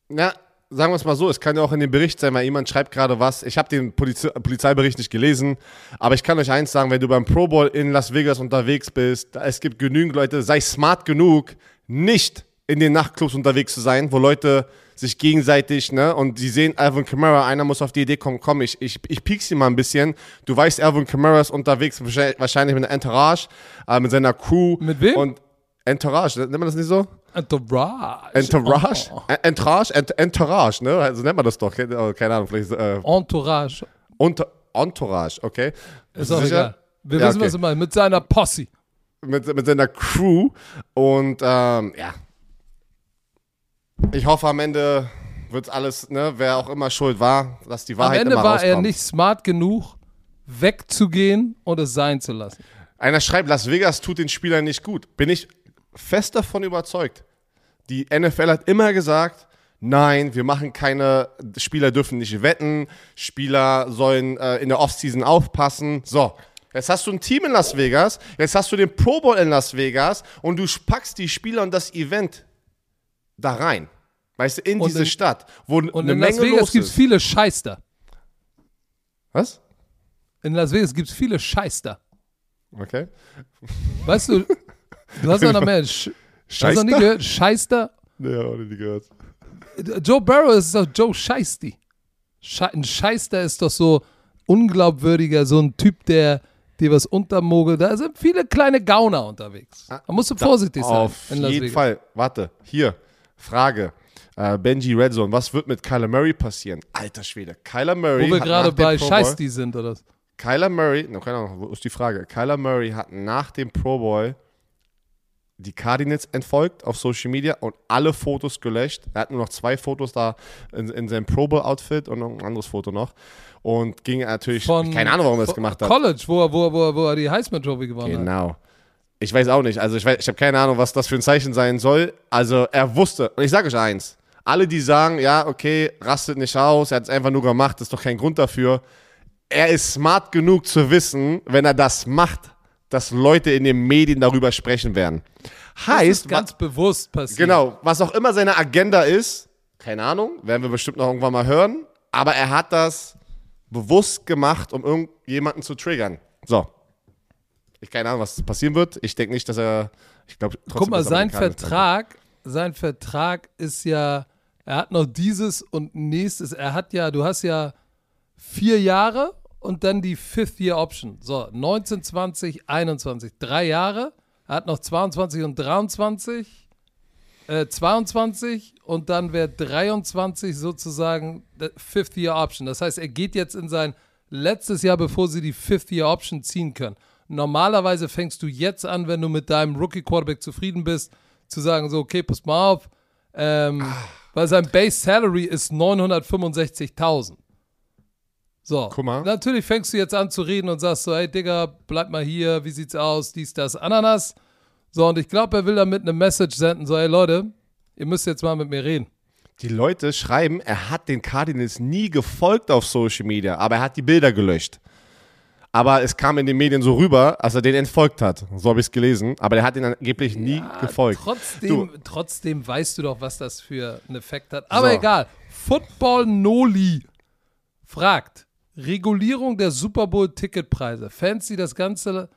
Na, sagen wir es mal so, es kann ja auch in dem Bericht sein, weil jemand schreibt gerade was. Ich habe den Poliz Polizeibericht nicht gelesen, aber ich kann euch eins sagen, wenn du beim Pro Bowl in Las Vegas unterwegs bist, es gibt genügend Leute, sei smart genug, nicht in den Nachtclubs unterwegs zu sein, wo Leute sich gegenseitig, ne, und die sehen Alvin Kamara, einer muss auf die Idee kommen, komm, ich, ich, ich piek sie mal ein bisschen. Du weißt, Alvin Kamara ist unterwegs, wahrscheinlich mit einer Entourage, äh, mit seiner Crew. Mit wem? Und Entourage, nennt man das nicht so? Entourage. Entourage? Oh. Entourage? Ent Entourage, ne? Also nennt man das doch. Keine, keine Ahnung, vielleicht. Äh, Entourage. Unter Entourage, okay. Ist auch egal. Wir ja, wissen, okay. was du meinst. Mit seiner Posse. Mit, mit seiner Crew. Und ähm, ja. Ich hoffe, am Ende wird alles, ne, wer auch immer schuld war, dass die Wahrheit Am Ende immer war rauskommt. er nicht smart genug, wegzugehen und es sein zu lassen. Einer schreibt, Las Vegas tut den Spielern nicht gut. Bin ich fest davon überzeugt. Die NFL hat immer gesagt, nein, wir machen keine, Spieler dürfen nicht wetten, Spieler sollen äh, in der Offseason aufpassen. So, jetzt hast du ein Team in Las Vegas, jetzt hast du den Pro Bowl in Las Vegas und du packst die Spieler und das Event da rein. Weißt du, in Und diese in- Stadt, wo Und eine in Menge Las Vegas gibt es viele Scheißer. Was? In Las Vegas gibt es viele Scheißer. Okay. Weißt du, du hast noch mehr. Sch hast du noch nie gehört? Scheißer? Nee, hab ich nicht gehört. Joe Burrow ist doch Joe Scheißti. Sche ein Scheißer ist doch so unglaubwürdiger, so ein Typ, der dir was untermogelt. Da sind viele kleine Gauner unterwegs. Da musst du vorsichtig sein. Auf jeden. Fall. Warte, hier, Frage. Äh, Benji Redzone, was wird mit Kyler Murray passieren? Alter Schwede, Kyler Murray. Wo wir gerade bei Bowl- Scheißti sind, oder? Kyler Murray, no, keine Ahnung, wo ist die Frage? Kyler Murray hat nach dem Pro Bowl die Cardinals entfolgt auf Social Media und alle Fotos gelöscht. Er hat nur noch zwei Fotos da in, in seinem Pro Bowl Outfit und noch ein anderes Foto noch. Und ging natürlich, Von keine Ahnung, warum er das gemacht hat. College, wo er, wo er, wo er, wo er die Heisman Trophy gewonnen hat. Genau. Ich weiß auch nicht. Also ich, weiß- ich habe keine Ahnung, was das für ein Zeichen sein soll. Also er wusste. Und ich sage euch eins. Alle, die sagen, ja, okay, rastet nicht aus, er hat es einfach nur gemacht, ist doch kein Grund dafür. Er ist smart genug zu wissen, wenn er das macht, dass Leute in den Medien darüber sprechen werden. Das Heißt, ganz bewusst passiert. Genau, was auch immer seine Agenda ist, keine Ahnung, werden wir bestimmt noch irgendwann mal hören, aber er hat das bewusst gemacht, um irgendjemanden zu triggern. So. Ich keine Ahnung, was passieren wird. Ich denke nicht, dass er. Ich glaube, Guck mal, sein Vertrag, sein Vertrag ist ja, er hat noch dieses und nächstes, er hat ja, du hast ja vier Jahre und dann die Fifth Year Option. So, 19, 20, 21, drei Jahre. Er hat noch 22 und 23, äh, 22 und dann wäre 23 sozusagen Fifth Year Option. Das heißt, er geht jetzt in sein letztes Jahr, bevor sie die Fifth Year Option ziehen können. Normalerweise fängst du jetzt an, wenn du mit deinem Rookie Quarterback zufrieden bist, zu sagen so, okay, pass mal auf, ähm, weil sein Base Salary ist 965.000. So, Guck mal. natürlich fängst du jetzt an zu reden und sagst so, hey Digga, bleib mal hier, wie sieht's aus, dies, das, Ananas. So, und ich glaube, er will damit eine Message senden, so, hey Leute, ihr müsst jetzt mal mit mir reden. Die Leute schreiben, er hat den Cardinals nie gefolgt auf Social Media, aber er hat die Bilder gelöscht. Aber es kam in den Medien so rüber, als er den entfolgt hat. So habe ich es gelesen. Aber er hat ihn angeblich nie gefolgt. Trotzdem, Du. trotzdem weißt du doch, was das für einen Effekt hat. Aber So. egal. Football Noli fragt: Regulierung der Super Bowl-Ticketpreise. Fans, die das Ganze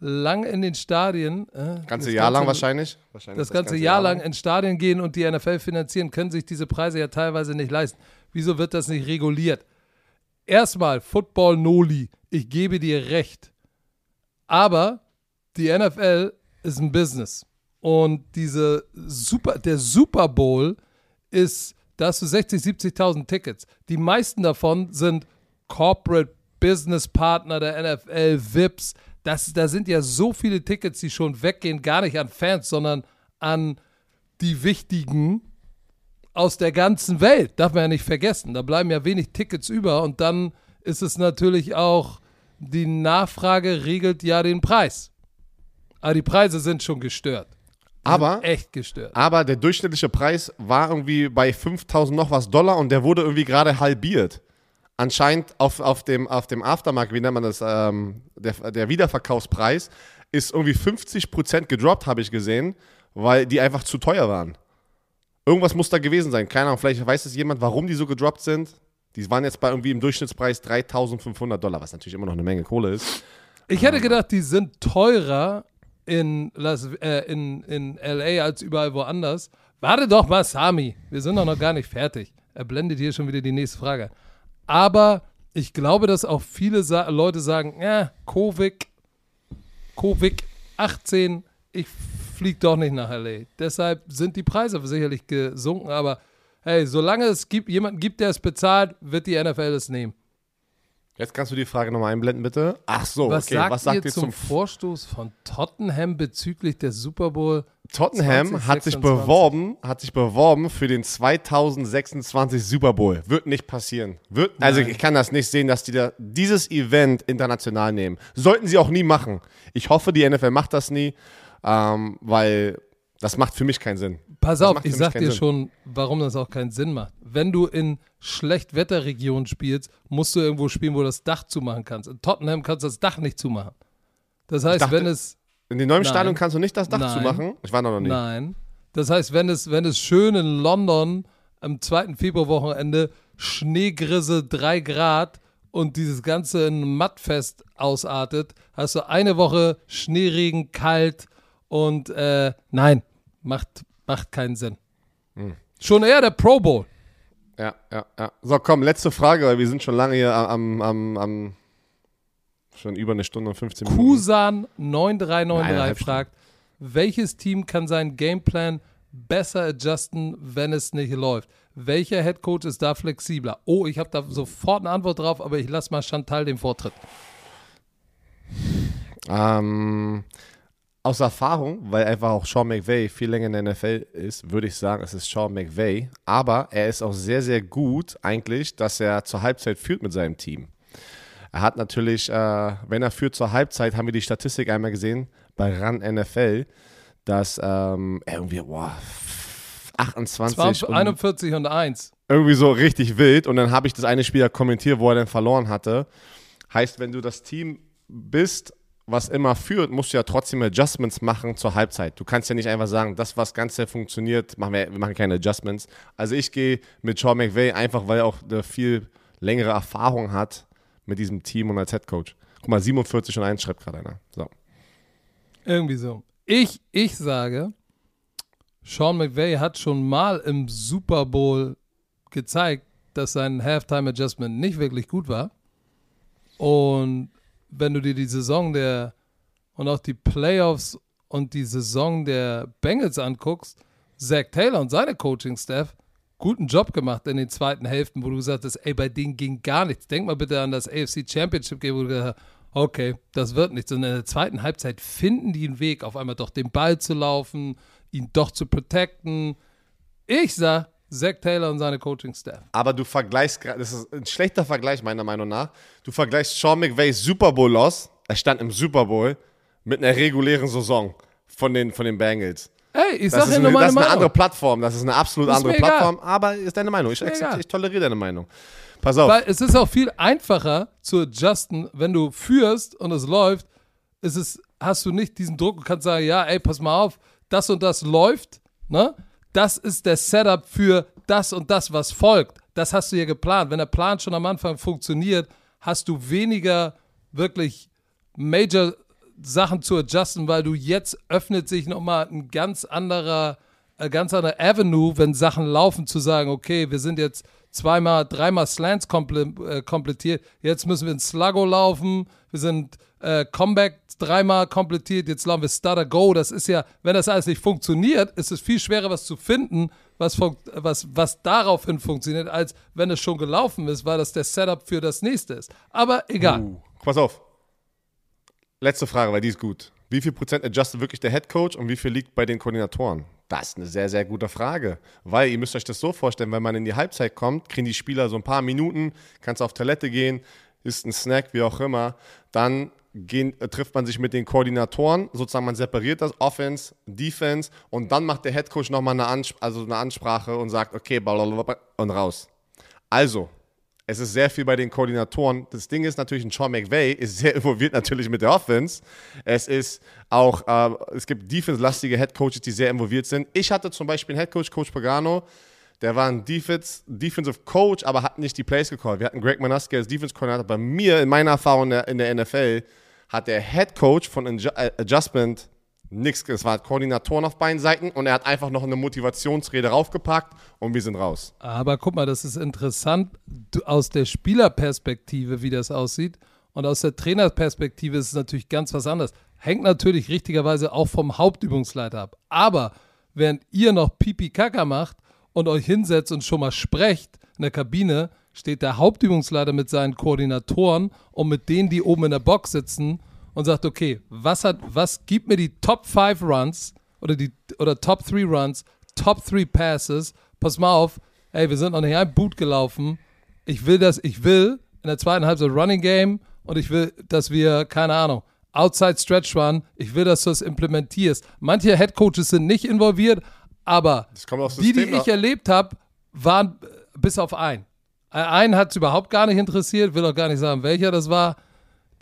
lang in den Stadien. Äh, Ganze das Jahr lang Ganze- wahrscheinlich. wahrscheinlich Das ganze Jahr lang in Stadien gehen und die NFL finanzieren, können sich diese Preise ja teilweise nicht leisten. Wieso wird das nicht reguliert? Erstmal, Football Noli, ich gebe dir recht. Aber die NFL ist ein Business. Und diese Super, der Super Bowl ist, da hast du 60, 70.000 Tickets. Die meisten davon sind Corporate Business Partner der NFL, VIPs. Das, da sind ja so viele Tickets, die schon weggehen, gar nicht an Fans, sondern an die wichtigen aus der ganzen Welt. Darf man ja nicht vergessen. Da bleiben ja wenig Tickets über und dann ist es natürlich auch, die Nachfrage regelt ja den Preis. Aber die Preise sind schon gestört. Die Aber, echt gestört. aber der durchschnittliche Preis war irgendwie bei 5000 noch was Dollar und der wurde irgendwie gerade halbiert. Anscheinend auf, auf, dem, auf dem Aftermarkt, wie nennt man das, ähm, der, der Wiederverkaufspreis ist irgendwie 50% gedroppt, habe ich gesehen, weil die einfach zu teuer waren. Irgendwas muss da gewesen sein. Keine Ahnung, vielleicht weiß es jemand, warum die so gedroppt sind. Die waren jetzt bei irgendwie im Durchschnittspreis 3500 Dollar, was natürlich immer noch eine Menge Kohle ist. Ich hätte gedacht, die sind teurer in, Las, äh, in, in LA als überall woanders, Warte doch mal, Sami. Wir sind doch noch gar nicht fertig. Er blendet hier schon wieder die nächste Frage. Aber ich glaube, dass auch viele Sa Leute sagen, ja, Covid, Covid 18, ich fliege doch nicht nach LA. Deshalb sind die Preise sicherlich gesunken, aber hey, solange es gibt, jemanden gibt, der es bezahlt, wird die NFL es nehmen. Jetzt kannst du die Frage nochmal einblenden, bitte. Ach so, was okay. Sagt was sagt ihr zum, Vorstoß von Tottenham bezüglich der Super Bowl? Tottenham 2026? hat sich beworben, hat sich beworben für den 2026 Super Bowl. Wird nicht passieren. Wird, also ich kann das nicht sehen, dass die da dieses Event international nehmen. Sollten sie auch nie machen. Ich hoffe, die NFL macht das nie, ähm, weil das macht für mich keinen Sinn. Pass Das auf, ich sag dir Sinn. schon, warum das auch keinen Sinn macht. Wenn du in Schlechtwetterregionen spielst, musst du irgendwo spielen, wo du das Dach zumachen kannst. In Tottenham kannst du das Dach nicht zumachen. Das heißt, dachte- wenn es In den neuen Nein. Stadion kannst du nicht das Dach Nein. zumachen. Ich war da noch nie. Nein. Das heißt, wenn es, wenn es schön in London am 2. Februarwochenende Schneegrisse 3 Grad und dieses Ganze in Mattfest ausartet, hast du eine Woche Schneeregen, kalt und äh, nein, macht, macht keinen Sinn. Hm. Schon eher der Pro Bowl. Ja, ja, ja. So, komm, letzte Frage, weil wir sind schon lange hier am, am, am schon über eine Stunde und 15 Minuten. Kusan 9393 Eineinhalb fragt, welches Team kann seinen Gameplan besser adjusten, wenn es nicht läuft? Welcher Headcoach ist da flexibler? Oh, ich habe da sofort eine Antwort drauf, aber ich lasse mal Chantal den Vortritt. Ähm, aus Erfahrung, weil einfach auch Sean McVay viel länger in der NFL ist, würde ich sagen, es ist Sean McVay. Aber er ist auch sehr, sehr gut eigentlich, dass er zur Halbzeit führt mit seinem Team. Er hat natürlich, äh, wenn er führt zur Halbzeit, haben wir die Statistik einmal gesehen bei RAN NFL, dass ähm, irgendwie, boah, 28 20, und 41 und 1. irgendwie so richtig wild. Und dann habe ich das eine Spieler kommentiert, wo er dann verloren hatte. Heißt, wenn du das Team bist, was immer führt, musst du ja trotzdem Adjustments machen zur Halbzeit. Du kannst ja nicht einfach sagen, das, was Ganze funktioniert, machen wir, wir machen keine Adjustments. Also ich gehe mit Sean McVay einfach, weil er auch eine viel längere Erfahrung hat mit diesem Team und als Head Coach. Guck mal, 47 und 1 schreibt gerade einer. So. Irgendwie so. Ich, ich sage, Sean McVay hat schon mal im Super Bowl gezeigt, dass sein Halftime Adjustment nicht wirklich gut war. Und wenn du dir die Saison der und auch die Playoffs und die Saison der Bengals anguckst, Zach Taylor und seine Coaching-Staff guten Job gemacht in den zweiten Hälften, wo du gesagt hast, ey, bei denen ging gar nichts. Denk mal bitte an das AFC Championship Game, wo du gesagt hast, okay, das wird nichts. Und in der zweiten Halbzeit finden die einen Weg, auf einmal doch den Ball zu laufen, ihn doch zu protecten. Ich sag, Zach Taylor und seine Coaching-Staff. Aber du vergleichst, gra- das ist ein schlechter Vergleich meiner Meinung nach. Du vergleichst Sean McVays Super Bowl Loss, er stand im Super Bowl, mit einer regulären Saison von den, von den Bengals. Ey, ich Das sag dir nur eine, meine das ist eine Meinung. andere Plattform, das ist eine absolut Ist andere mir egal. Plattform, aber ist deine Meinung. Ich, akzeptiere, ich toleriere deine Meinung. Pass auf. Weil es ist auch viel einfacher zu adjusten, wenn du führst und es läuft, ist es, hast du nicht diesen Druck und kannst sagen, ja, ey, pass mal auf, das und das läuft, ne? Das ist der Setup für das und das, was folgt. Das hast du ja geplant. Wenn der Plan schon am Anfang funktioniert, hast du weniger wirklich Major Sachen zu adjusten, weil du jetzt öffnet sich nochmal ein ganz anderer, ein ganz anderer Avenue, wenn Sachen laufen, zu sagen, okay, wir sind jetzt zweimal, dreimal Slants äh, komplettiert, jetzt müssen wir in Sluggo laufen, wir sind äh, Comeback dreimal komplettiert, jetzt laufen wir Stutter Go. Das ist ja, wenn das alles nicht funktioniert, ist es viel schwerer, was zu finden, was, was, was daraufhin funktioniert, als wenn es schon gelaufen ist, weil das der Setup für das nächste ist. Aber egal. Uh, pass auf. Letzte Frage, weil die ist gut. Wie viel Prozent adjustet wirklich der Head Coach und wie viel liegt bei den Koordinatoren? Das ist eine sehr, sehr gute Frage. Weil ihr müsst euch das so vorstellen, wenn man in die Halbzeit kommt, kriegen die Spieler so ein paar Minuten, kannst auf Toilette gehen, isst ein Snack, wie auch immer. Dann gehen, äh, trifft man sich mit den Koordinatoren, sozusagen man separiert das, Offense, Defense und dann macht der Head Coach nochmal eine, Ans also eine Ansprache und sagt, okay, und raus. Also, es ist sehr viel bei den Koordinatoren. Das Ding ist natürlich, ein Sean McVay ist sehr involviert natürlich mit der Offense. Es ist auch, äh, es gibt defense-lastige Headcoaches, die sehr involviert sind. Ich hatte zum Beispiel einen Headcoach, Coach Pagano, der war ein Defense, Defensive Coach, aber hat nicht die Plays gecallt. Wir hatten Greg Manaske als Defense-Koordinator. Bei mir, in meiner Erfahrung in der, in der NFL, hat der Head Coach von äh, Adjustment Nix, es war Koordinatoren auf beiden Seiten und er hat einfach noch eine Motivationsrede raufgepackt und wir sind raus. Aber guck mal, das ist interessant aus der Spielerperspektive, wie das aussieht. Und aus der Trainerperspektive ist es natürlich ganz was anderes. Hängt natürlich richtigerweise auch vom Hauptübungsleiter ab. Aber während ihr noch Pipi Kaka macht und euch hinsetzt und schon mal sprecht in der Kabine, steht der Hauptübungsleiter mit seinen Koordinatoren und mit denen, die oben in der Box sitzen und sagt, okay, was hat, was gibt mir die Top 5 Runs oder die oder Top 3 Runs, Top 3 Passes, pass mal auf, ey, wir sind noch nicht ein Boot gelaufen. Ich will das, ich will in der zweiten Halbzeit Running Game und ich will, dass wir, keine Ahnung, Outside Stretch Run, ich will, dass du das implementierst. Manche Head Coaches sind nicht involviert, aber die, die ich erlebt habe, waren bis auf einen. Äh, Einen hat es überhaupt gar nicht interessiert, will auch gar nicht sagen, welcher das war.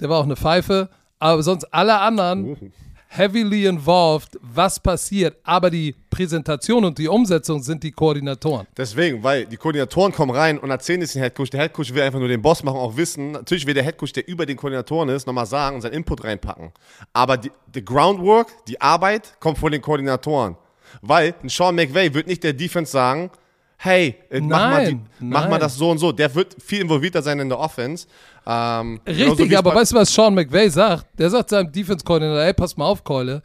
Der war auch eine Pfeife. Aber sonst alle anderen heavily involved, was passiert. Aber die Präsentation und die Umsetzung sind die Koordinatoren. Deswegen, weil die Koordinatoren kommen rein und erzählen es den Headcoach. Der Headcoach will einfach nur den Boss machen, auch wissen. Natürlich will der Headcoach, der über den Koordinatoren ist, nochmal sagen und seinen Input reinpacken. Aber die, die Groundwork, die Arbeit, kommt von den Koordinatoren. Weil ein Sean McVay wird nicht der Defense sagen, hey, äh, mach, mal die, mach mal das so und so. Der wird viel involvierter sein in der Offense. Ähm, Richtig, aber weißt du, was Sean McVay sagt? Der sagt seinem Defense-Koordinator, ey, pass mal auf, Keule.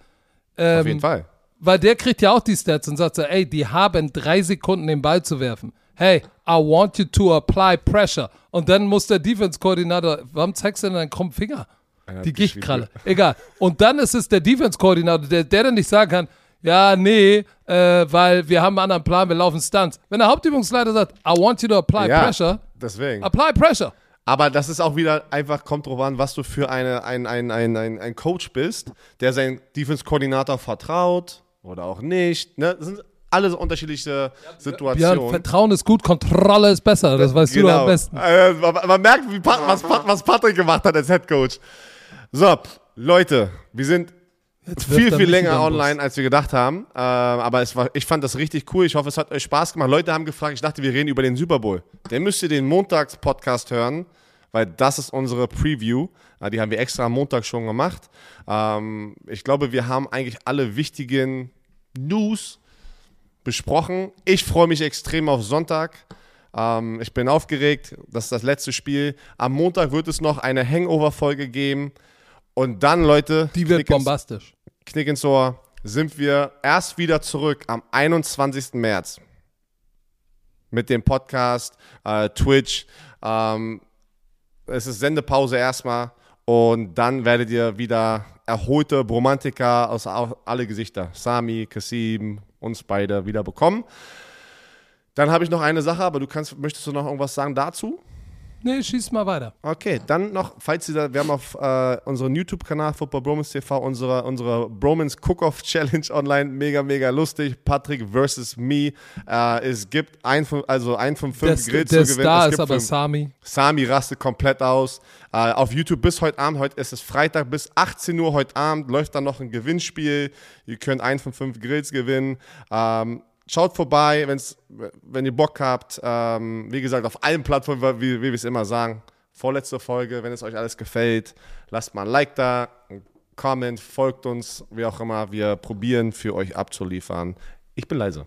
Ähm, Auf jeden Fall. Weil der kriegt ja auch die Stats und sagt so, ey, die haben drei Sekunden den Ball zu werfen. Hey, I want you to apply pressure. Und dann muss der Defense-Koordinator, warum zeigst du denn deinen krummen Finger? Die Gichtkralle. Egal. Und dann ist es der Defense-Koordinator, der, der dann nicht sagen kann, ja, nee, äh, weil wir haben einen anderen Plan, wir laufen Stunts. Wenn der Hauptübungsleiter sagt, I want you to apply Ja, pressure, deswegen. apply pressure. Aber das ist auch wieder einfach, kommt drauf an, was du für eine, ein, ein, ein, ein, ein Coach bist, der seinen Defense-Koordinator vertraut oder auch nicht. Ne? Das sind alles unterschiedliche Björn, Situationen. Vertrauen ist gut, Kontrolle ist besser. Das weißt du doch am besten. Äh, man, man merkt, wie Pat, was, was Patrick gemacht hat als Headcoach. So, Leute, wir sind viel, viel länger online, als wir gedacht haben. Ähm, aber es war, ich fand das richtig cool. Ich hoffe, es hat euch Spaß gemacht. Leute haben gefragt, ich dachte, wir reden über den Super Bowl. Dann müsst ihr den Montags-Podcast hören, weil das ist unsere Preview. Äh, die haben wir extra am Montag schon gemacht. Ähm, ich glaube, wir haben eigentlich alle wichtigen News besprochen. Ich freue mich extrem auf Sonntag. Ähm, ich bin aufgeregt. Das ist das letzte Spiel. Am Montag wird es noch eine Hangover-Folge geben. Und dann, Leute, Die wird bombastisch. Knick ins Ohr, sind wir erst wieder zurück am 21. März mit dem Podcast, äh, Twitch. Ähm, es ist Sendepause erstmal und dann werdet ihr wieder erholte Bromantiker aus au- alle Gesichter, Sami, Kasim, uns beide wieder bekommen. Dann habe ich noch eine Sache, aber du kannst, möchtest du noch irgendwas sagen dazu? Nee, schieß mal weiter. Okay, dann noch, falls ihr da, wir haben auf äh, unserem YouTube-Kanal Football Bromance TV unsere, unsere Bromance Cook-Off Challenge online, mega, mega lustig. Patrick versus me. Äh, es gibt ein von, also ein von fünf Der, Grills der zu gewinnen. Star es ist aber fünf. Sami. Sami rastet komplett aus. Äh, auf YouTube bis heute Abend, heute ist es Freitag bis 18 Uhr heute Abend, läuft dann noch ein Gewinnspiel. Ihr könnt einen von fünf Grills gewinnen. Ähm, schaut vorbei, wenn's, wenn ihr Bock habt. Ähm, wie gesagt, auf allen Plattformen, wie, wie wir es immer sagen. Vorletzte Folge, wenn es euch alles gefällt, lasst mal ein Like da, ein Comment, folgt uns, wie auch immer. Wir probieren für euch abzuliefern. Ich bin leise.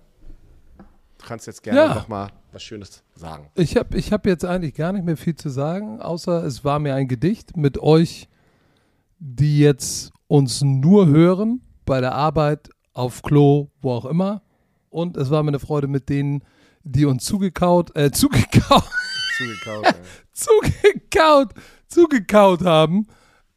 Du kannst jetzt gerne Ja. noch mal was Schönes sagen. Ich habe ich hab jetzt eigentlich gar nicht mehr viel zu sagen, außer es war mir ein Gedicht mit euch, die jetzt uns nur hören, bei der Arbeit, auf Klo, wo auch immer. Und es war mir eine Freude mit denen, die uns zugekaut, äh, zugekaut, Zugekaut, ey. zugekaut, zugekaut haben.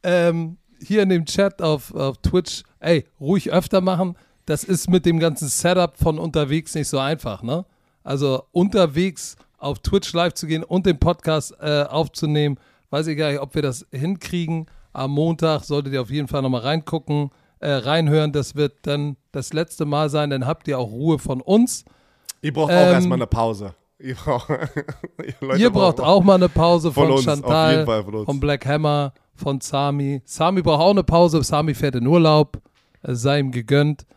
Ähm, hier in dem Chat auf, auf Twitch, ey, ruhig öfter machen. Das ist mit dem ganzen Setup von unterwegs nicht so einfach, ne? Also unterwegs auf Twitch live zu gehen und den Podcast äh, aufzunehmen, weiß ich gar nicht, ob wir das hinkriegen. Am Montag solltet ihr auf jeden Fall nochmal reingucken, äh, reinhören. Das wird dann das letzte Mal sein, dann habt ihr auch Ruhe von uns. Ihr braucht auch Ähm, erstmal eine Pause. Ihr, braucht, ihr, braucht auch mal eine Pause Von von, uns, Chantal, von von Black Hammer, von Sami. Sami braucht auch eine Pause. Sami fährt in Urlaub. Es sei ihm gegönnt.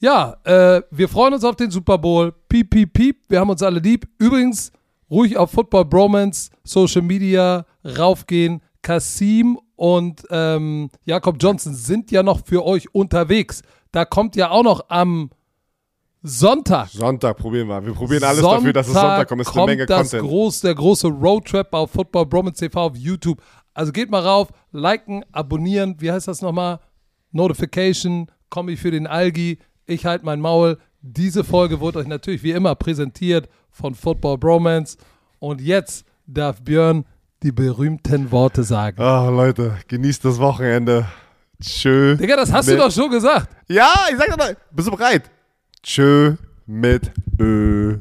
Ja, äh, wir freuen uns auf den Super Bowl. Piep, piep, piep. Wir haben uns alle lieb. Übrigens, ruhig auf Football Bromance, Social Media raufgehen. Kasim und ähm, Jakob Johnson sind ja noch für euch unterwegs. Da kommt ja auch noch am Sonntag. Sonntag probieren wir. Wir probieren alles Sonntag dafür, dass es Sonntag kommt. Es ist eine Menge das Content. Groß, der große Roadtrip auf Football Bromance TV auf YouTube. Also geht mal rauf, liken, abonnieren. Wie heißt das nochmal? Notification, Kommi für den Algi. Ich halte mein Maul. Diese Folge wurde euch natürlich wie immer präsentiert von Football Bromance. Und jetzt darf Björn die berühmten Worte sagen. Ah, Leute, genießt das Wochenende. Tschö. Digga, das hast du doch schon gesagt. Ja, ich sag doch mal. Bist du bereit? Tschö mit Ö.